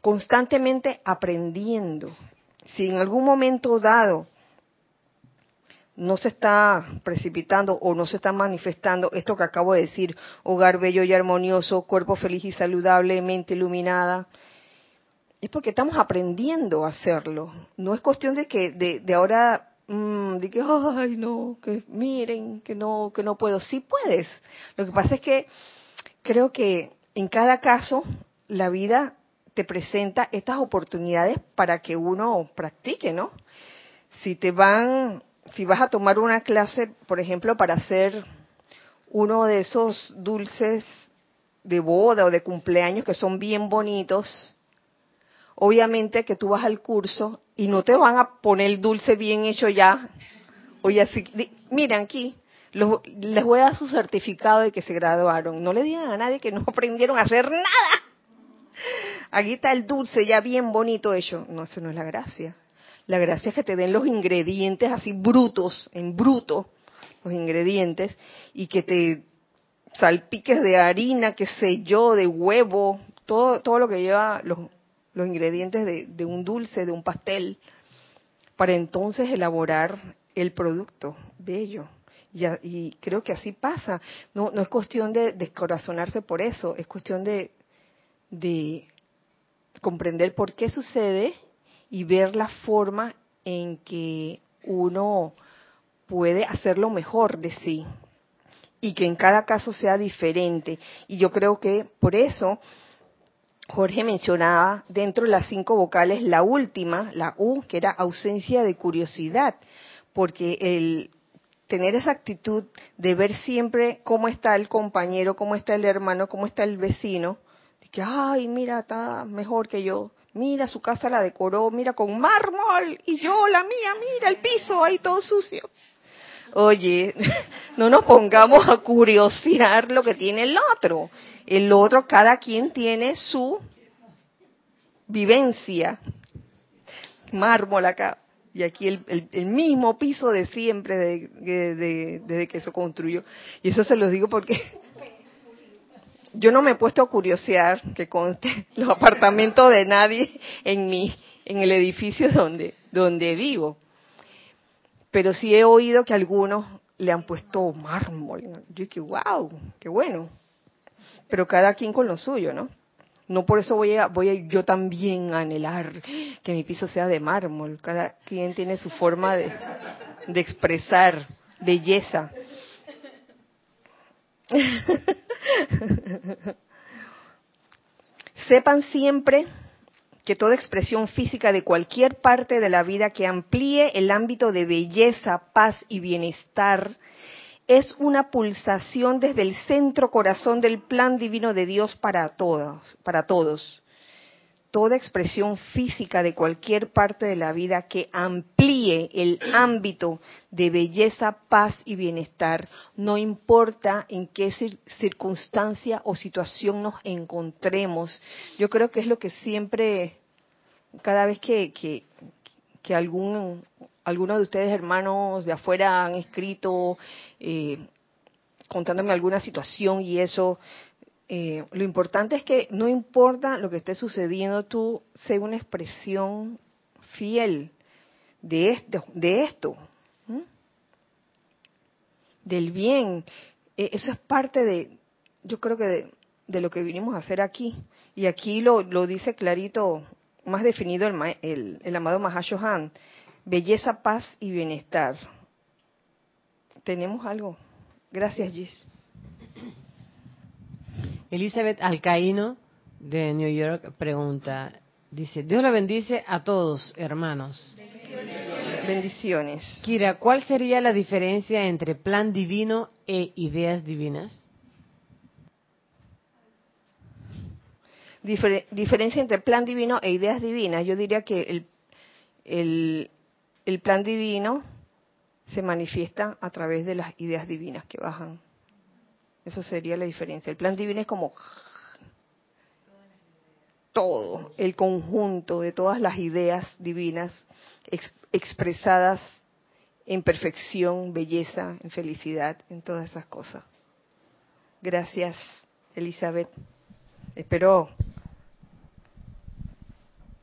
constantemente aprendiendo. Si en algún momento dado no se está precipitando o no se está manifestando esto que acabo de decir, hogar bello y armonioso, cuerpo feliz y saludable, mente iluminada, es porque estamos aprendiendo a hacerlo. No es cuestión de que de, ahora mm, de que ay no, que miren, que no, que no puedo. Sí puedes. Lo que pasa es que creo que en cada caso la vida te presenta estas oportunidades para que uno practique, ¿no? Si te van, si vas a tomar una clase, por ejemplo, para hacer uno de esos dulces de boda o de cumpleaños que son bien bonitos, obviamente que tú vas al curso y no te van a poner el dulce bien hecho ya. Oye, así, miren aquí, les voy a dar su certificado de que se graduaron. No le digan a nadie que no <laughs> aprendieron a hacer nada. Aquí está el dulce ya bien bonito hecho. No, eso no es la gracia. La gracia es que te den los ingredientes así brutos, en bruto, los ingredientes, y que te salpiques de harina, qué sé yo, de huevo, todo, todo lo que lleva los, los ingredientes de, un dulce, de un pastel, para entonces elaborar el producto bello. Y, creo que así pasa. No, no es cuestión de descorazonarse por eso, es cuestión de, de comprender por qué sucede y ver la forma en que uno puede hacerlo mejor de sí y que en cada caso sea diferente. Y yo creo que por eso Jorge mencionaba dentro de las cinco vocales la última, la U, que era ausencia de curiosidad, porque el tener esa actitud de ver siempre cómo está el compañero, cómo está el hermano, cómo está el vecino, de que, ay, mira, está mejor que yo, mira, su casa la decoró, mira, con mármol, y yo la mía, mira, el piso ahí todo sucio. Oye, <laughs> no nos pongamos a curiosear lo que tiene el otro. El otro, cada quien tiene su vivencia. Mármol acá, y aquí el, mismo piso de siempre desde que se construyó. Y eso se los digo porque <laughs> yo no me he puesto a curiosear que conste los apartamentos de nadie en mi en el edificio donde donde vivo. Pero sí he oído que algunos le han puesto mármol. Yo dije, wow, qué bueno. Pero cada quien con lo suyo, ¿no? No por eso voy a, voy a yo también a anhelar que mi piso sea de mármol. Cada quien tiene su forma de, de expresar belleza. <laughs> Sepan siempre que toda expresión física de cualquier parte de la vida que amplíe el ámbito de belleza, paz y bienestar es una pulsación desde el centro corazón del plan divino de Dios para todos, para todos. Toda expresión física de cualquier parte de la vida que amplíe el ámbito de belleza, paz y bienestar, no importa en qué circunstancia o situación nos encontremos. Yo creo que es lo que siempre, cada vez que, que, que algún algunos de ustedes hermanos de afuera han escrito eh, contándome alguna situación y eso. Eh, lo importante es que no importa lo que esté sucediendo, tú sé una expresión fiel de esto, de esto del bien. E, eso es parte de, yo creo que de, lo que vinimos a hacer aquí. Y aquí lo, lo dice clarito, más definido el, el, el amado Mahashohan belleza, paz y bienestar. ¿Tenemos algo? Gracias, Gis. Elizabeth Alcaíno de New York pregunta, dice, Dios la bendice a todos, hermanos. Bendiciones. Kira, ¿cuál sería la diferencia entre plan divino e ideas divinas? diferencia entre plan divino e ideas divinas. Yo diría que el, el, el plan divino se manifiesta a través de las ideas divinas que bajan. Eso sería la diferencia. El plan divino es como todo, el conjunto de todas las ideas divinas expresadas en perfección, belleza, en felicidad, en todas esas cosas. Gracias, Elizabeth. Espero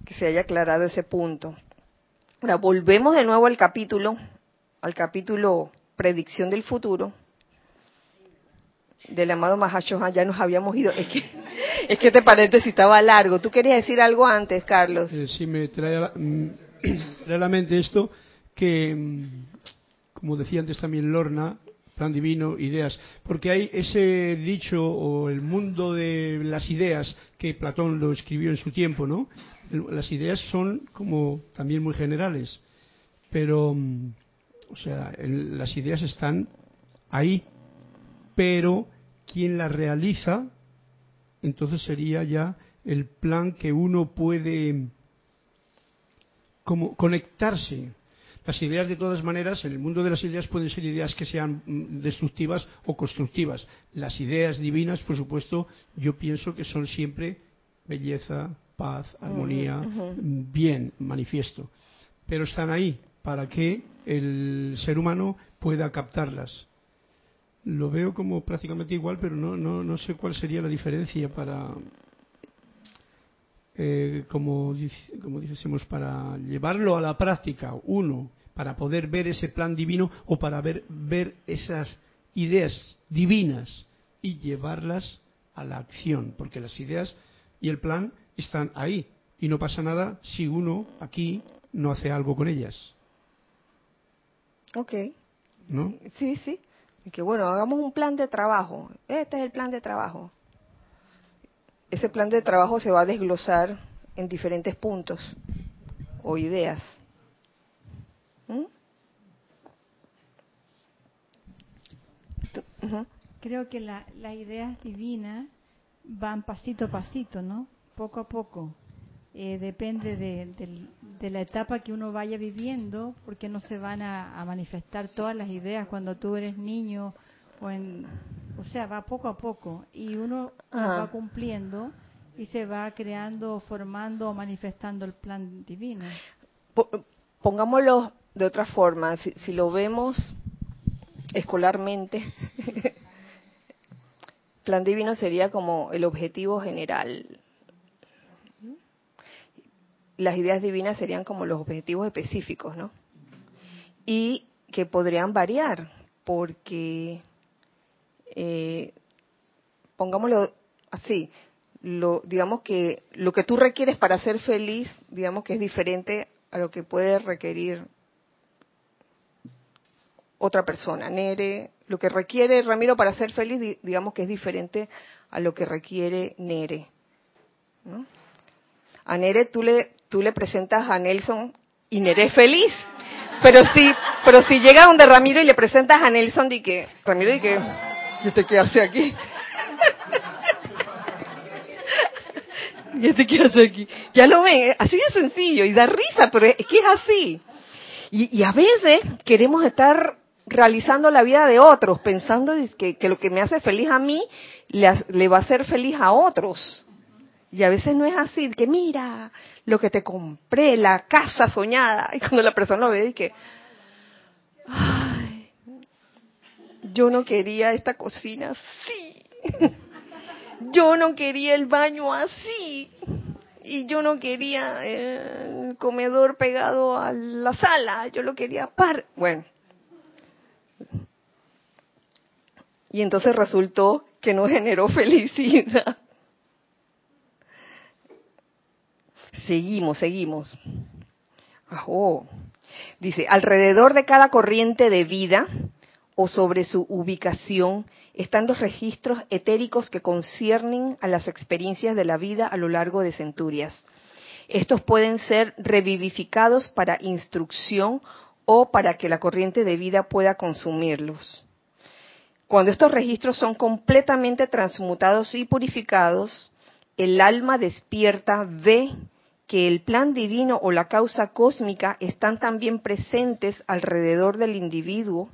que se haya aclarado ese punto. Ahora volvemos de nuevo al capítulo, al capítulo predicción del futuro del amado Mahashohan, ya nos habíamos ido. Es que, <laughs> es que este paréntesis estaba largo. ¿Tú querías decir algo antes, Carlos? Eh, sí, me trae a, mm, <clears throat> la mente esto que, mm, como decía antes también Lorna, plan divino, ideas, porque hay ese dicho o el mundo de las ideas que Platón lo escribió en su tiempo, ¿no? las ideas son como también muy generales, pero, mm, o sea, las ideas están ahí, pero quien las realiza, entonces sería ya el plan que uno puede como conectarse. Las ideas, de todas maneras, en el mundo de las ideas pueden ser ideas que sean mm, destructivas o constructivas. Las ideas divinas, por supuesto, yo pienso que son siempre belleza, paz, armonía, bien manifiesto. Pero están ahí para que el ser humano pueda captarlas. Lo veo como prácticamente igual, pero no, no, no sé cuál sería la diferencia para, eh, como, como decimos, para llevarlo a la práctica, uno, para poder ver ese plan divino o para ver, ver esas ideas divinas y llevarlas a la acción, porque las ideas y el plan están ahí y no pasa nada si uno aquí no hace algo con ellas. Ok. ¿No? Sí, sí. Y que bueno, hagamos un plan de trabajo. Este es el plan de trabajo. Ese plan de trabajo se va a desglosar en diferentes puntos o ideas. ¿Mm? Creo que las ideas divinas van pasito a pasito, ¿no? Poco a poco. Eh, depende de, la etapa que uno vaya viviendo, porque no se van a, manifestar todas las ideas cuando tú eres niño o en, o sea, va poco a poco y uno va cumpliendo y se va creando, formando o manifestando el plan divino. Pongámoslo de otra forma, si, si lo vemos escolarmente, <laughs> plan divino sería como el objetivo general. Las ideas divinas serían como los objetivos específicos, ¿no? Y que podrían variar, porque, eh, pongámoslo así, lo, digamos que lo que tú requieres para ser feliz, digamos que es diferente a lo que puede requerir otra persona. Nere, lo que requiere Ramiro para ser feliz, digamos que es diferente a lo que requiere Nere. A Nere tú le, tú le presentas a Nelson y Nere es feliz. Pero si, pero si llega donde Ramiro y le presentas a Nelson, di que, Ramiro, di que, ¿y este qué hace aquí? ¿Y este qué hace aquí? Ya lo ven, así de sencillo y da risa, pero es que es así. Y, y a veces queremos estar realizando la vida de otros, pensando que, lo que me hace feliz a mí le, va a hacer feliz a otros. Y a veces no es así, que mira lo que te compré, la casa soñada. <laughs> Y cuando la persona lo ve, y que, ay, yo no quería esta cocina así. <laughs> Yo no quería el baño así. Y yo no quería el comedor pegado a la sala. Yo lo quería par. Bueno, y entonces resultó que no generó <laughs> felicidad. Seguimos, seguimos. Oh. Dice, alrededor de cada corriente de vida o sobre su ubicación están los registros etéricos que conciernen a las experiencias de la vida a lo largo de centurias. Estos pueden ser revivificados para instrucción o para que la corriente de vida pueda consumirlos. Cuando estos registros son completamente transmutados y purificados, el alma despierta ve que el plan divino o la causa cósmica están también presentes alrededor del individuo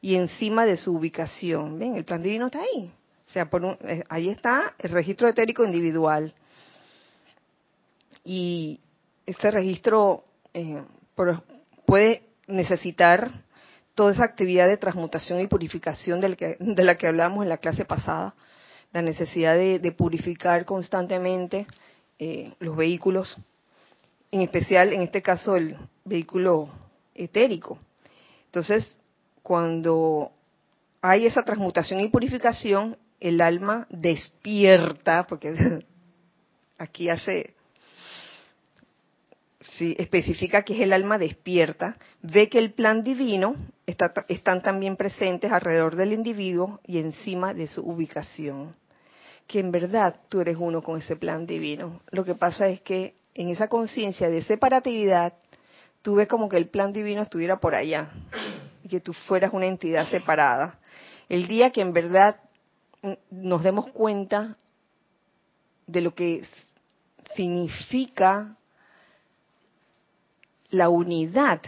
y encima de su ubicación. ¿Ven? El plan divino está ahí. O sea, eh, ahí está el registro etérico individual. Y este registro eh, puede necesitar toda esa actividad de transmutación y purificación de la que, hablamos en la clase pasada, la necesidad de, purificar constantemente eh, los vehículos, en especial en este caso el vehículo etérico. Entonces, cuando hay esa transmutación y purificación, el alma despierta, porque <laughs> aquí hace si especifica que es el alma despierta, ve que el plan divino está, están también presentes alrededor del individuo y encima de su ubicación. Que en verdad tú eres uno con ese plan divino. Lo que pasa es que en esa conciencia de separatividad, tú ves como que el plan divino estuviera por allá y que tú fueras una entidad separada. El día que en verdad nos demos cuenta de lo que significa la unidad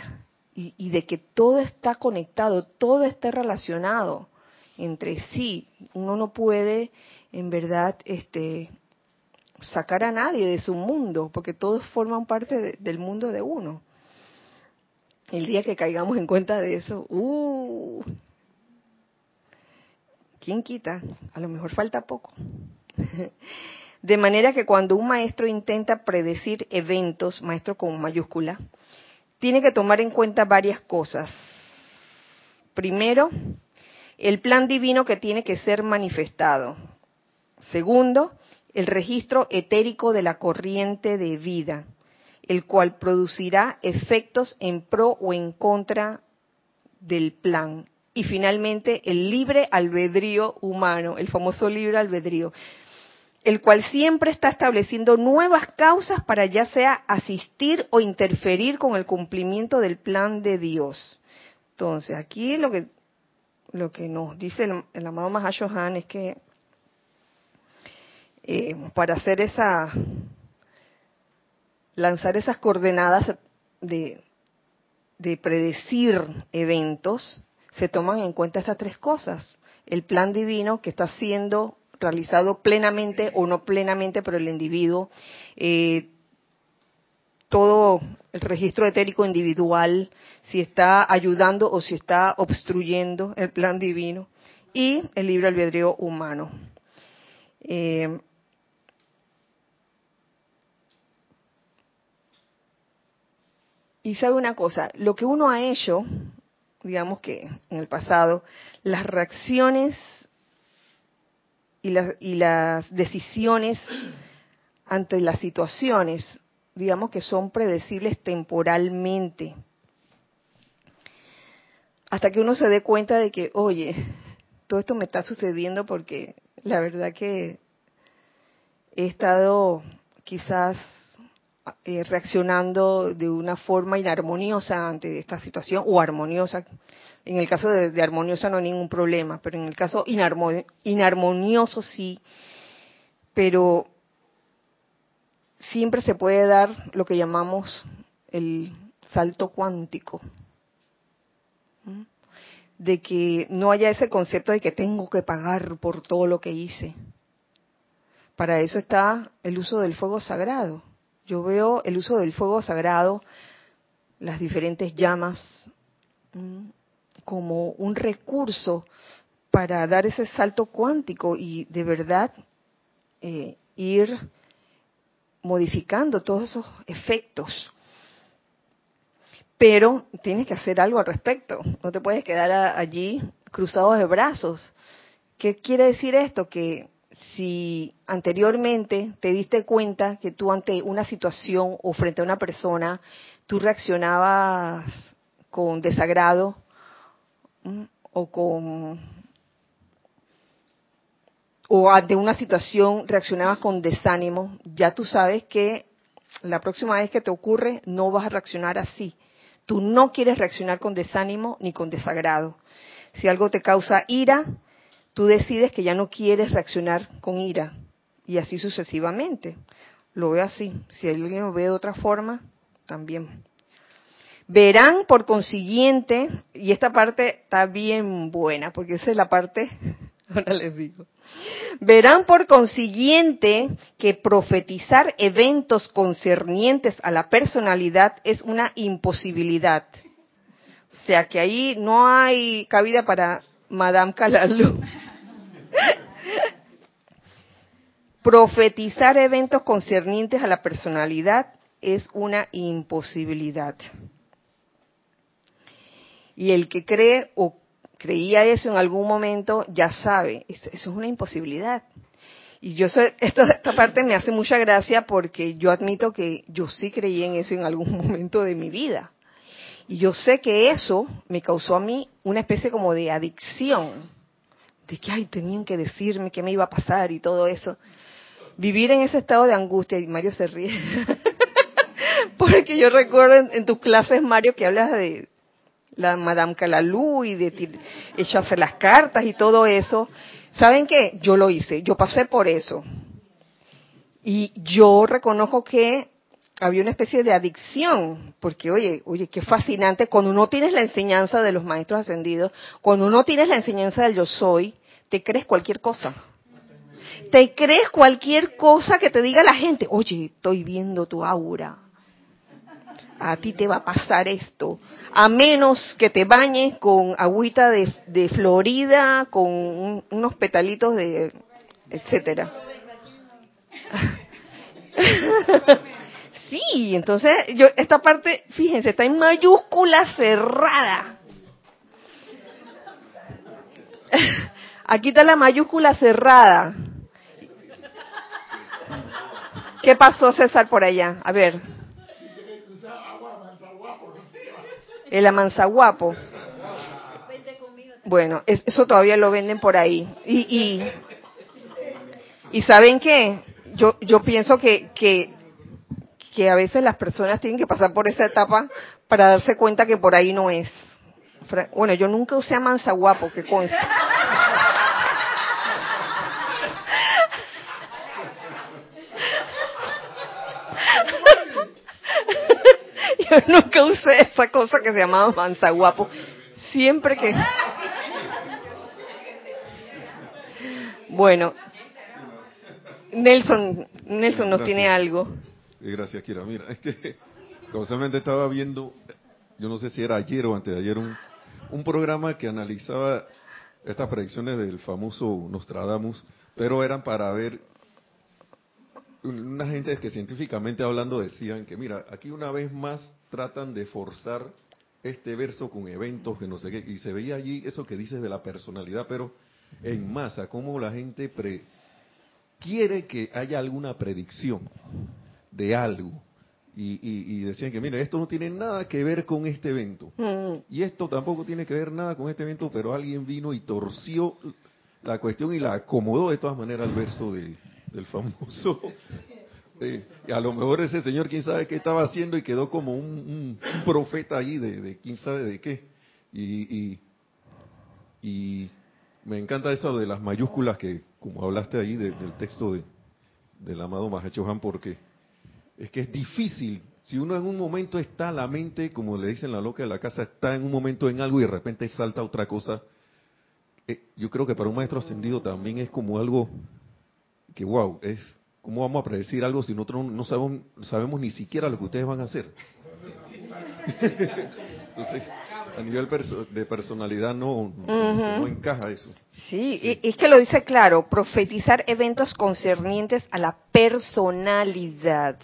y, de que todo está conectado, todo está relacionado entre sí. Uno no puede, en verdad, este, sacar a nadie de su mundo, porque todos forman parte del mundo de uno. El día que caigamos en cuenta de eso, uh, ¿quién quita? A lo mejor falta poco. <laughs> De manera que cuando un maestro intenta predecir eventos, maestro con mayúscula, tiene que tomar en cuenta varias cosas. Primero, el plan divino que tiene que ser manifestado. Segundo, el registro etérico de la corriente de vida, el cual producirá efectos en pro o en contra del plan. Y finalmente, el libre albedrío humano, el famoso libre albedrío, el cual siempre está estableciendo nuevas causas para ya sea asistir o interferir con el cumplimiento del plan de Dios. Entonces, aquí lo que, lo que nos dice el, amado Mahashohan es que eh, para hacer esa, lanzar esas coordenadas de, de predecir eventos, se toman en cuenta estas tres cosas. El plan divino que está siendo realizado plenamente o no plenamente por el individuo, eh, todo el registro etérico individual, si está ayudando o si está obstruyendo el plan divino, y el libre albedrío humano. Eh, y sabe una cosa, lo que uno ha hecho, digamos que en el pasado, las reacciones y, y las decisiones ante las situaciones, digamos que son predecibles temporalmente. Hasta que uno se dé cuenta de que, oye, todo esto me está sucediendo porque la verdad que he estado quizás eh, reaccionando de una forma inarmoniosa ante esta situación o armoniosa, en el caso de, armoniosa no hay ningún problema, pero en el caso inarmonioso sí. Pero siempre se puede dar lo que llamamos el salto cuántico. De que no haya ese concepto de que tengo que pagar por todo lo que hice. Para eso está el uso del fuego sagrado. Yo veo el uso del fuego sagrado, las diferentes llamas, como un recurso para dar ese salto cuántico y de verdad eh, ir modificando todos esos efectos. Pero tienes que hacer algo al respecto, no te puedes quedar allí cruzado de brazos. ¿Qué quiere decir esto? Que si anteriormente te diste cuenta que tú ante una situación o frente a una persona, tú reaccionabas con desagrado, o con o ante una situación reaccionabas con desánimo, ya tú sabes que la próxima vez que te ocurre no vas a reaccionar así. Tú no quieres reaccionar con desánimo ni con desagrado. Si algo te causa ira, tú decides que ya no quieres reaccionar con ira y así sucesivamente. Lo veo así. Si alguien lo ve de otra forma, también. Verán por consiguiente, y esta parte está bien buena, porque esa es la parte, <laughs> ahora les digo, verán por consiguiente que profetizar eventos concernientes a la personalidad es una imposibilidad. O sea que ahí no hay cabida para Madame Calalu. <laughs> profetizar eventos concernientes a la personalidad es una imposibilidad. Y el que cree o creía eso en algún momento ya sabe, eso, es una imposibilidad. Y yo sé, <laughs> esta, parte me hace mucha gracia porque yo admito que yo sí creí en eso en algún <laughs> momento de mi vida. Y yo sé que eso me causó a mí una especie como de adicción, de que, ay, tenían que decirme qué me iba a pasar y todo eso. Vivir en ese estado de angustia, y Mario se ríe, <laughs> porque yo recuerdo en tus clases, Mario, que hablas de, la Madame Calalú y de echarse las cartas y todo eso. ¿Saben qué? Yo lo hice, yo pasé por eso. Y yo reconozco que había una especie de adicción, porque oye, oye, qué fascinante, cuando uno tienes la enseñanza de los maestros ascendidos, cuando uno tienes la enseñanza del yo soy, te crees cualquier cosa. Te crees cualquier cosa que te diga la gente, oye, estoy viendo tu aura, a ti te va a pasar esto, a menos que te bañes con agüita de, Florida, con unos petalitos de, etcétera. <laughs> Sí, entonces yo esta parte, fíjense, está en mayúscula cerrada. <laughs> Aquí está la mayúscula cerrada. ¿Qué pasó César por allá? A ver. El amanzaguapo. Bueno, eso todavía lo venden por ahí. Y, y, y ¿saben qué? Yo, yo pienso que, que, que a veces las personas tienen que pasar por esa etapa para darse cuenta que por ahí no es. Bueno, yo nunca usé amanzaguapo, que consta. <laughs> Yo nunca usé esa cosa que se llamaba manzaguapo. Siempre que... Bueno, Nelson, Nelson nos tiene algo. Gracias, Kira. Mira, es que casualmente estaba viendo, yo no sé si era ayer o antes de ayer, un, un programa que analizaba estas predicciones del famoso Nostradamus, pero eran para ver una gente que científicamente hablando decían que, mira, aquí una vez más tratan de forzar este verso con eventos que no sé qué, y se veía allí eso que dices de la personalidad, pero en masa, cómo la gente pre quiere que haya alguna predicción de algo. Y, decían que, mira, esto no tiene nada que ver con este evento. Mm. Y esto tampoco tiene que ver nada con este evento, pero alguien vino y torció la cuestión y la acomodó de todas maneras al verso de, del famoso. <laughs> y a lo mejor ese señor, quién sabe qué estaba haciendo y quedó como un, profeta allí de, quién sabe de qué. Y, y, me encanta eso de las mayúsculas que, como hablaste ahí del texto de, del amado Mahachohan, porque es que es difícil. Si uno en un momento está, la mente, como le dicen la loca de la casa, está en un momento en algo y de repente salta otra cosa. Eh, yo creo que para un maestro ascendido también es como algo que wow, es cómo vamos a predecir algo si nosotros no sabemos, sabemos ni siquiera lo que ustedes van a hacer. <laughs> Entonces, a nivel de personalidad no, no, encaja eso. Sí, es que lo dice claro, profetizar eventos concernientes a la personalidad.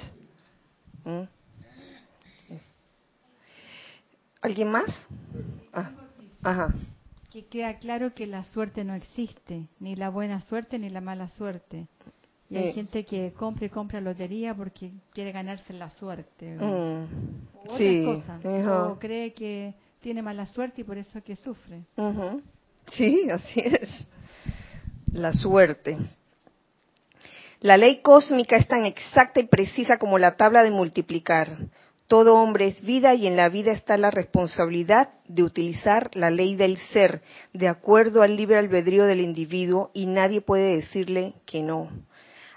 ¿Mm? ¿Alguien más? Ah, ajá que queda claro que la suerte no existe, ni la buena suerte ni la mala suerte. Y hay gente que compra y compra lotería porque quiere ganarse la suerte. O, mm. sí. O cree que tiene mala suerte y por eso que sufre. Sí, así es. La suerte. La ley cósmica es tan exacta y precisa como la tabla de multiplicar. Todo hombre es vida y en la vida está la responsabilidad de utilizar la ley del ser de acuerdo al libre albedrío del individuo y nadie puede decirle que no.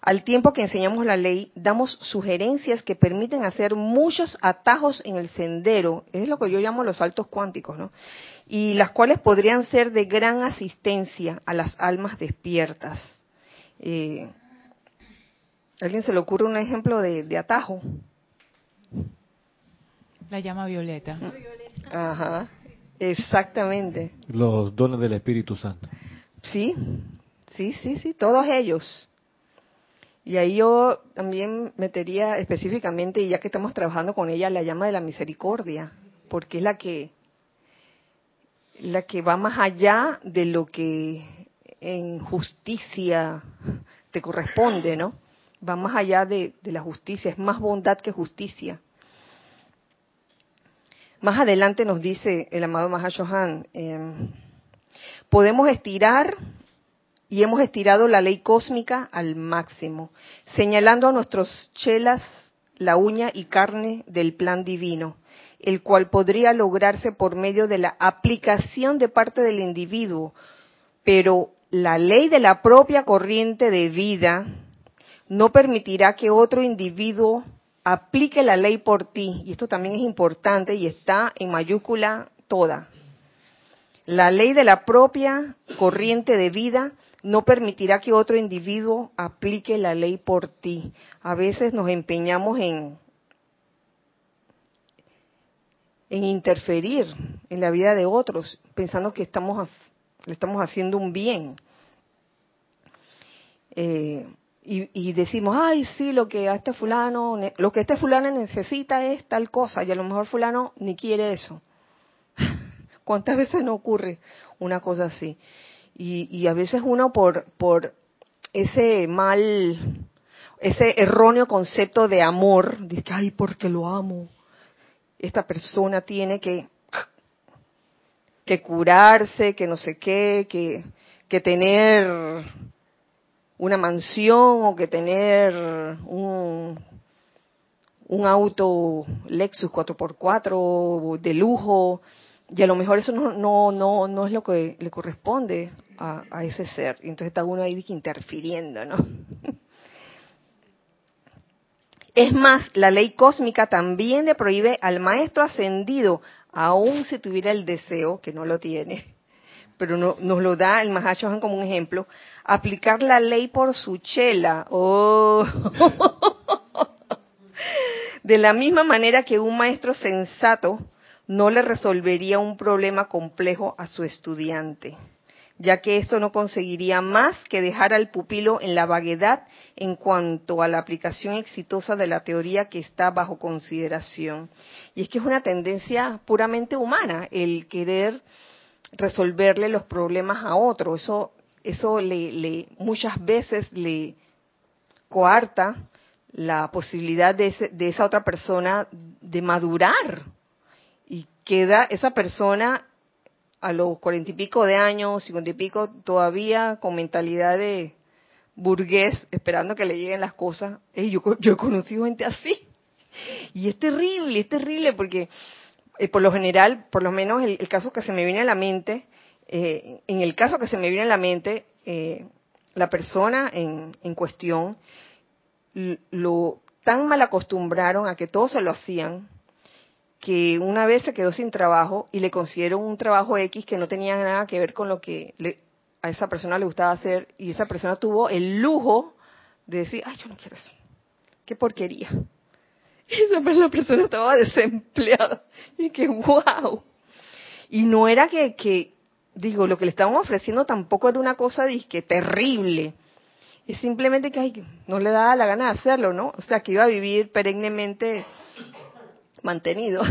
Al tiempo que enseñamos la ley, damos sugerencias que permiten hacer muchos atajos en el sendero, es lo que yo llamo los saltos cuánticos, ¿no? Y las cuales podrían ser de gran asistencia a las almas despiertas. Eh, ¿Alguien se le ocurre un ejemplo de atajo? La llama violeta. Ajá, exactamente. Los dones del Espíritu Santo. Sí, sí, sí, sí, todos ellos. Y ahí yo también metería específicamente, y ya que estamos trabajando con ella, la llama de la misericordia, porque es la que la que va más allá de lo que en justicia te corresponde, ¿no? Va más allá de, de la justicia, es más bondad que justicia. Más adelante nos dice el amado Mahashohan, eh, podemos estirar y hemos estirado la ley cósmica al máximo, señalando a nuestros chelas la uña y carne del plan divino, el cual podría lograrse por medio de la aplicación de parte del individuo, pero la ley de la propia corriente de vida no permitirá que otro individuo aplique la ley por ti, y esto también es importante y está en mayúscula toda. La ley de la propia corriente de vida no permitirá que otro individuo aplique la ley por ti. A veces nos empeñamos en, interferir en la vida de otros, pensando que estamos, le estamos haciendo un bien. Eh, y, decimos, ay, sí, lo que a este fulano, lo que este fulano necesita es tal cosa, y a lo mejor fulano ni quiere eso. <laughs> ¿Cuántas veces no ocurre una cosa así? Y, y a veces uno por, por ese mal, ese erróneo concepto de amor, dice, ay, porque lo amo, esta persona tiene que, que curarse, que no sé qué, que, que tener una mansión o que tener un, un auto Lexus 4x4 de lujo, y a lo mejor eso no, no, no, no es lo que le corresponde a, ese ser. Entonces está uno ahí interfiriendo, ¿no? <laughs> Es más, la ley cósmica también le prohíbe al maestro ascendido, aun si tuviera el deseo, que no lo tiene, pero no, nos lo da el Mahashohan como un ejemplo, aplicar la ley por su chela. Oh. De la misma manera que un maestro sensato no le resolvería un problema complejo a su estudiante, ya que esto no conseguiría más que dejar al pupilo en la vaguedad en cuanto a la aplicación exitosa de la teoría que está bajo consideración. Y es que es una tendencia puramente humana el querer resolverle los problemas a otro. Eso, eso le, muchas veces le coarta la posibilidad de, de esa otra persona de madurar. Y queda esa persona a los cuarenta y pico de años, cincuenta y pico, todavía con mentalidad de burgués, esperando que le lleguen las cosas. yo, yo he conocido gente así. Y es terrible, es terrible porque eh, por lo general, por lo menos el, caso que se me viene a la mente, eh, en el caso que se me viene a la mente, eh, la persona en, en cuestión lo tan mal acostumbraron a que todos se lo hacían, que una vez se quedó sin trabajo y le consiguieron un trabajo X que no tenía nada que ver con lo que a esa persona le gustaba hacer y esa persona tuvo el lujo de decir, ay, yo no quiero eso, qué porquería. Y <laughs> esa persona estaba desempleada. Y que, wow. Y no era que, que, digo, lo que le estaban ofreciendo tampoco era una cosa disque terrible. Es simplemente que ay, no le daba la gana de hacerlo, ¿no? O sea, que iba a vivir perennemente mantenido.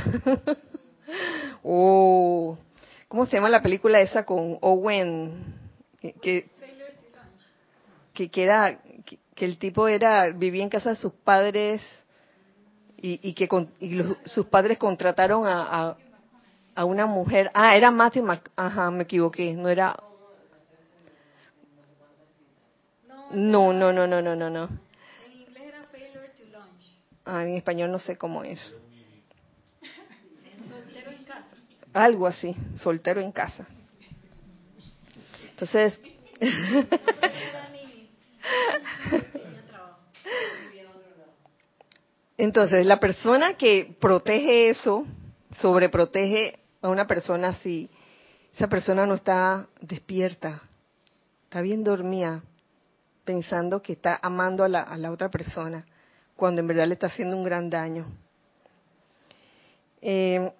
<laughs> o, ¿cómo se llama la película esa con Owen? Que, que, que, que el tipo era, vivía en casa de sus padres y, que sus padres contrataron a, una mujer. Ah, era Matthew Mac, ajá, me equivoqué, no era. No, no, no, no, no, no, no. En inglés era failure to launch. Ah, en español no sé cómo es. Soltero en casa. Algo así, soltero en casa. Entonces. <laughs> Entonces, la persona que protege eso, sobreprotege a una persona si esa persona no está despierta, está bien dormida, pensando que está amando a la, a la otra persona, cuando en verdad le está haciendo un gran daño. Eh,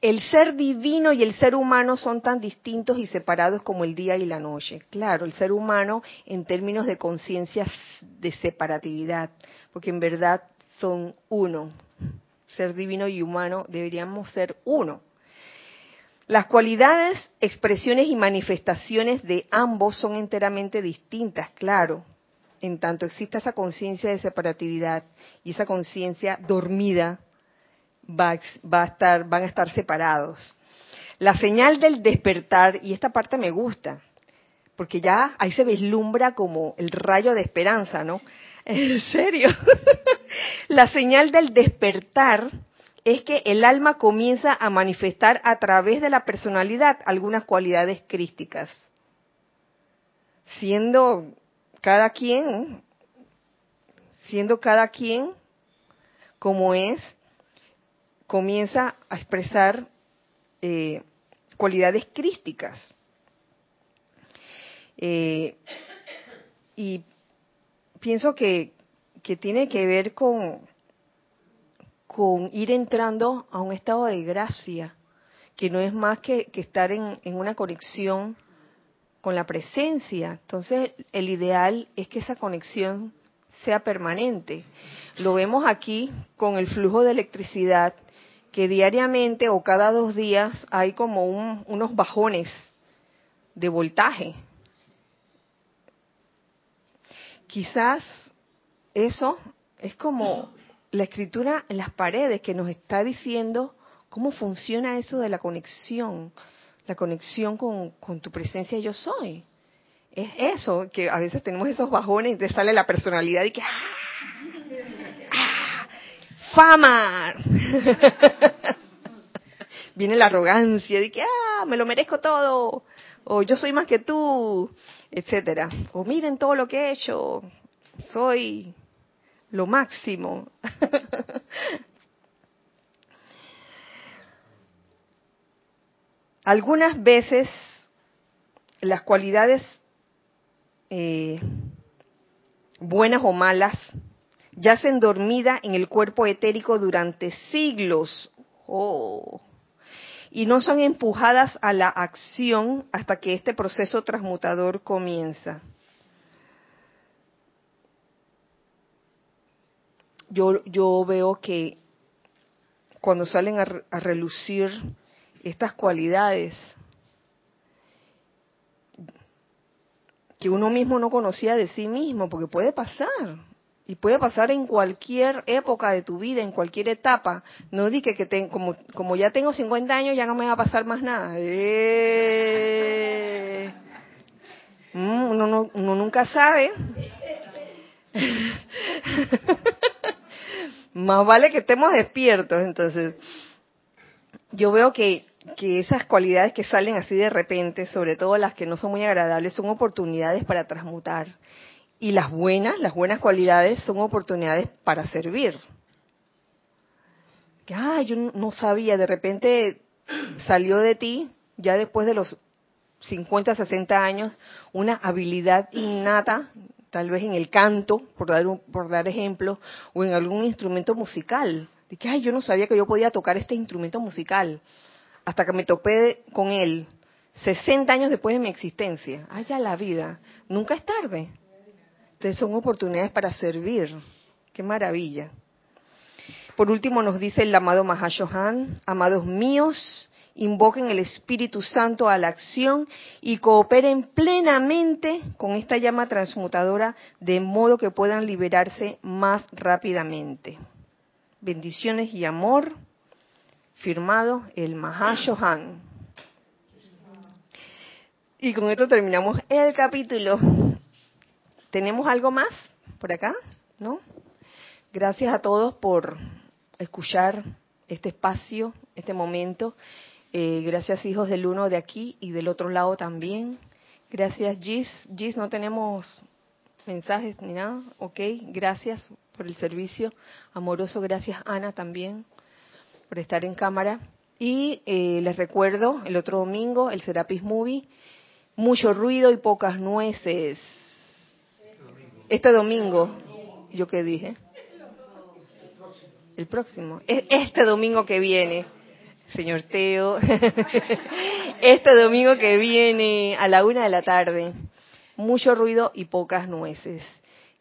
el ser divino y el ser humano son tan distintos y separados como el día y la noche. Claro, el ser humano en términos de conciencia de separatividad, porque en verdad son uno. Ser divino y humano deberíamos ser uno. Las cualidades, expresiones y manifestaciones de ambos son enteramente distintas, claro, en tanto exista esa conciencia de separatividad y esa conciencia dormida va, a estar, van a estar separados. La señal del despertar, y esta parte me gusta, porque ya ahí se vislumbra como el rayo de esperanza, ¿no? En serio. <laughs> la señal del despertar es que el alma comienza a manifestar a través de la personalidad algunas cualidades crísticas, siendo cada quien, siendo cada quien como es, comienza a expresar eh, cualidades crísticas. Eh, y pienso que, que, tiene que ver con, ir entrando a un estado de gracia, que no es más que, estar en, en, una conexión con la presencia. Entonces, el ideal es que esa conexión sea permanente. Lo vemos aquí con el flujo de electricidad, que diariamente o cada dos días hay como unos bajones de voltaje. Quizás eso es como la escritura en las paredes que nos está diciendo cómo funciona eso de la conexión, la conexión con, tu presencia yo soy. Es eso, que a veces tenemos esos bajones y te sale la personalidad y que ¡ah! ¡Ah! fama. <laughs> Viene la arrogancia de que ah, me lo merezco todo o yo soy más que tú, etcétera. O miren todo lo que he hecho, soy lo máximo. <laughs> Algunas veces las cualidades eh, buenas o malas yacen dormida en el cuerpo etérico durante siglos. Oh, y no son empujadas a la acción hasta que este proceso transmutador comienza. Yo, yo veo que cuando salen a, a relucir estas cualidades que uno mismo no conocía de sí mismo, porque puede pasar, y puede pasar en cualquier época de tu vida, en cualquier etapa. No dije que como, ya tengo 50 años ya no me va a pasar más nada. Eh. Mm, uno, uno nunca sabe. <laughs> más vale que estemos despiertos. Entonces, yo veo que, que esas cualidades que salen así de repente, sobre todo las que no son muy agradables, son oportunidades para transmutar y las buenas, las buenas cualidades son oportunidades para servir. Que, ah, yo no sabía, de repente salió de ti, ya después de los 50, 60 años, una habilidad innata, tal vez en el canto, por dar, un, por dar ejemplo, o en algún instrumento musical. De que, ay, yo no sabía que yo podía tocar este instrumento musical, hasta que me topé con él, 60 años después de mi existencia. Ay, ya la vida, nunca es tarde. Entonces son oportunidades para servir. Qué maravilla. Por último nos dice el amado Mahashohan, amados míos, invoquen el Espíritu Santo a la acción y cooperen plenamente con esta llama transmutadora de modo que puedan liberarse más rápidamente. Bendiciones y amor. Firmado el Mahashohan. Y con esto terminamos el capítulo. ¿Tenemos algo más por acá? ¿No? Gracias a todos por escuchar este espacio, este momento. Eh, gracias hijos del uno de aquí y del otro lado también. Gracias Gis. Gis, no tenemos mensajes ni nada. Ok, gracias por el servicio amoroso. Gracias Ana también por estar en cámara. Y eh, les recuerdo, el otro domingo, el Serapis Movie, mucho ruido y pocas nueces. Este domingo, ¿yo qué dije? El próximo. Este domingo que viene, señor Teo. <laughs> Este domingo que viene a la una de la tarde. Mucho ruido y pocas nueces.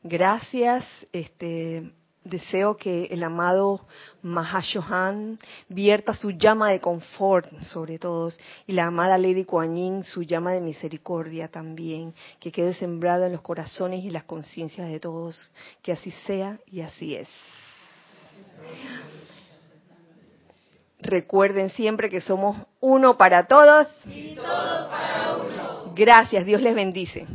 Gracias, este, deseo que el amado Mahashohan vierta su llama de confort sobre todos y la amada Lady Kuan Yin su llama de misericordia también, que quede sembrada en los corazones y las conciencias de todos. Que así sea y así es. Recuerden siempre que somos uno para todos y todos para uno. Gracias, Dios les bendice.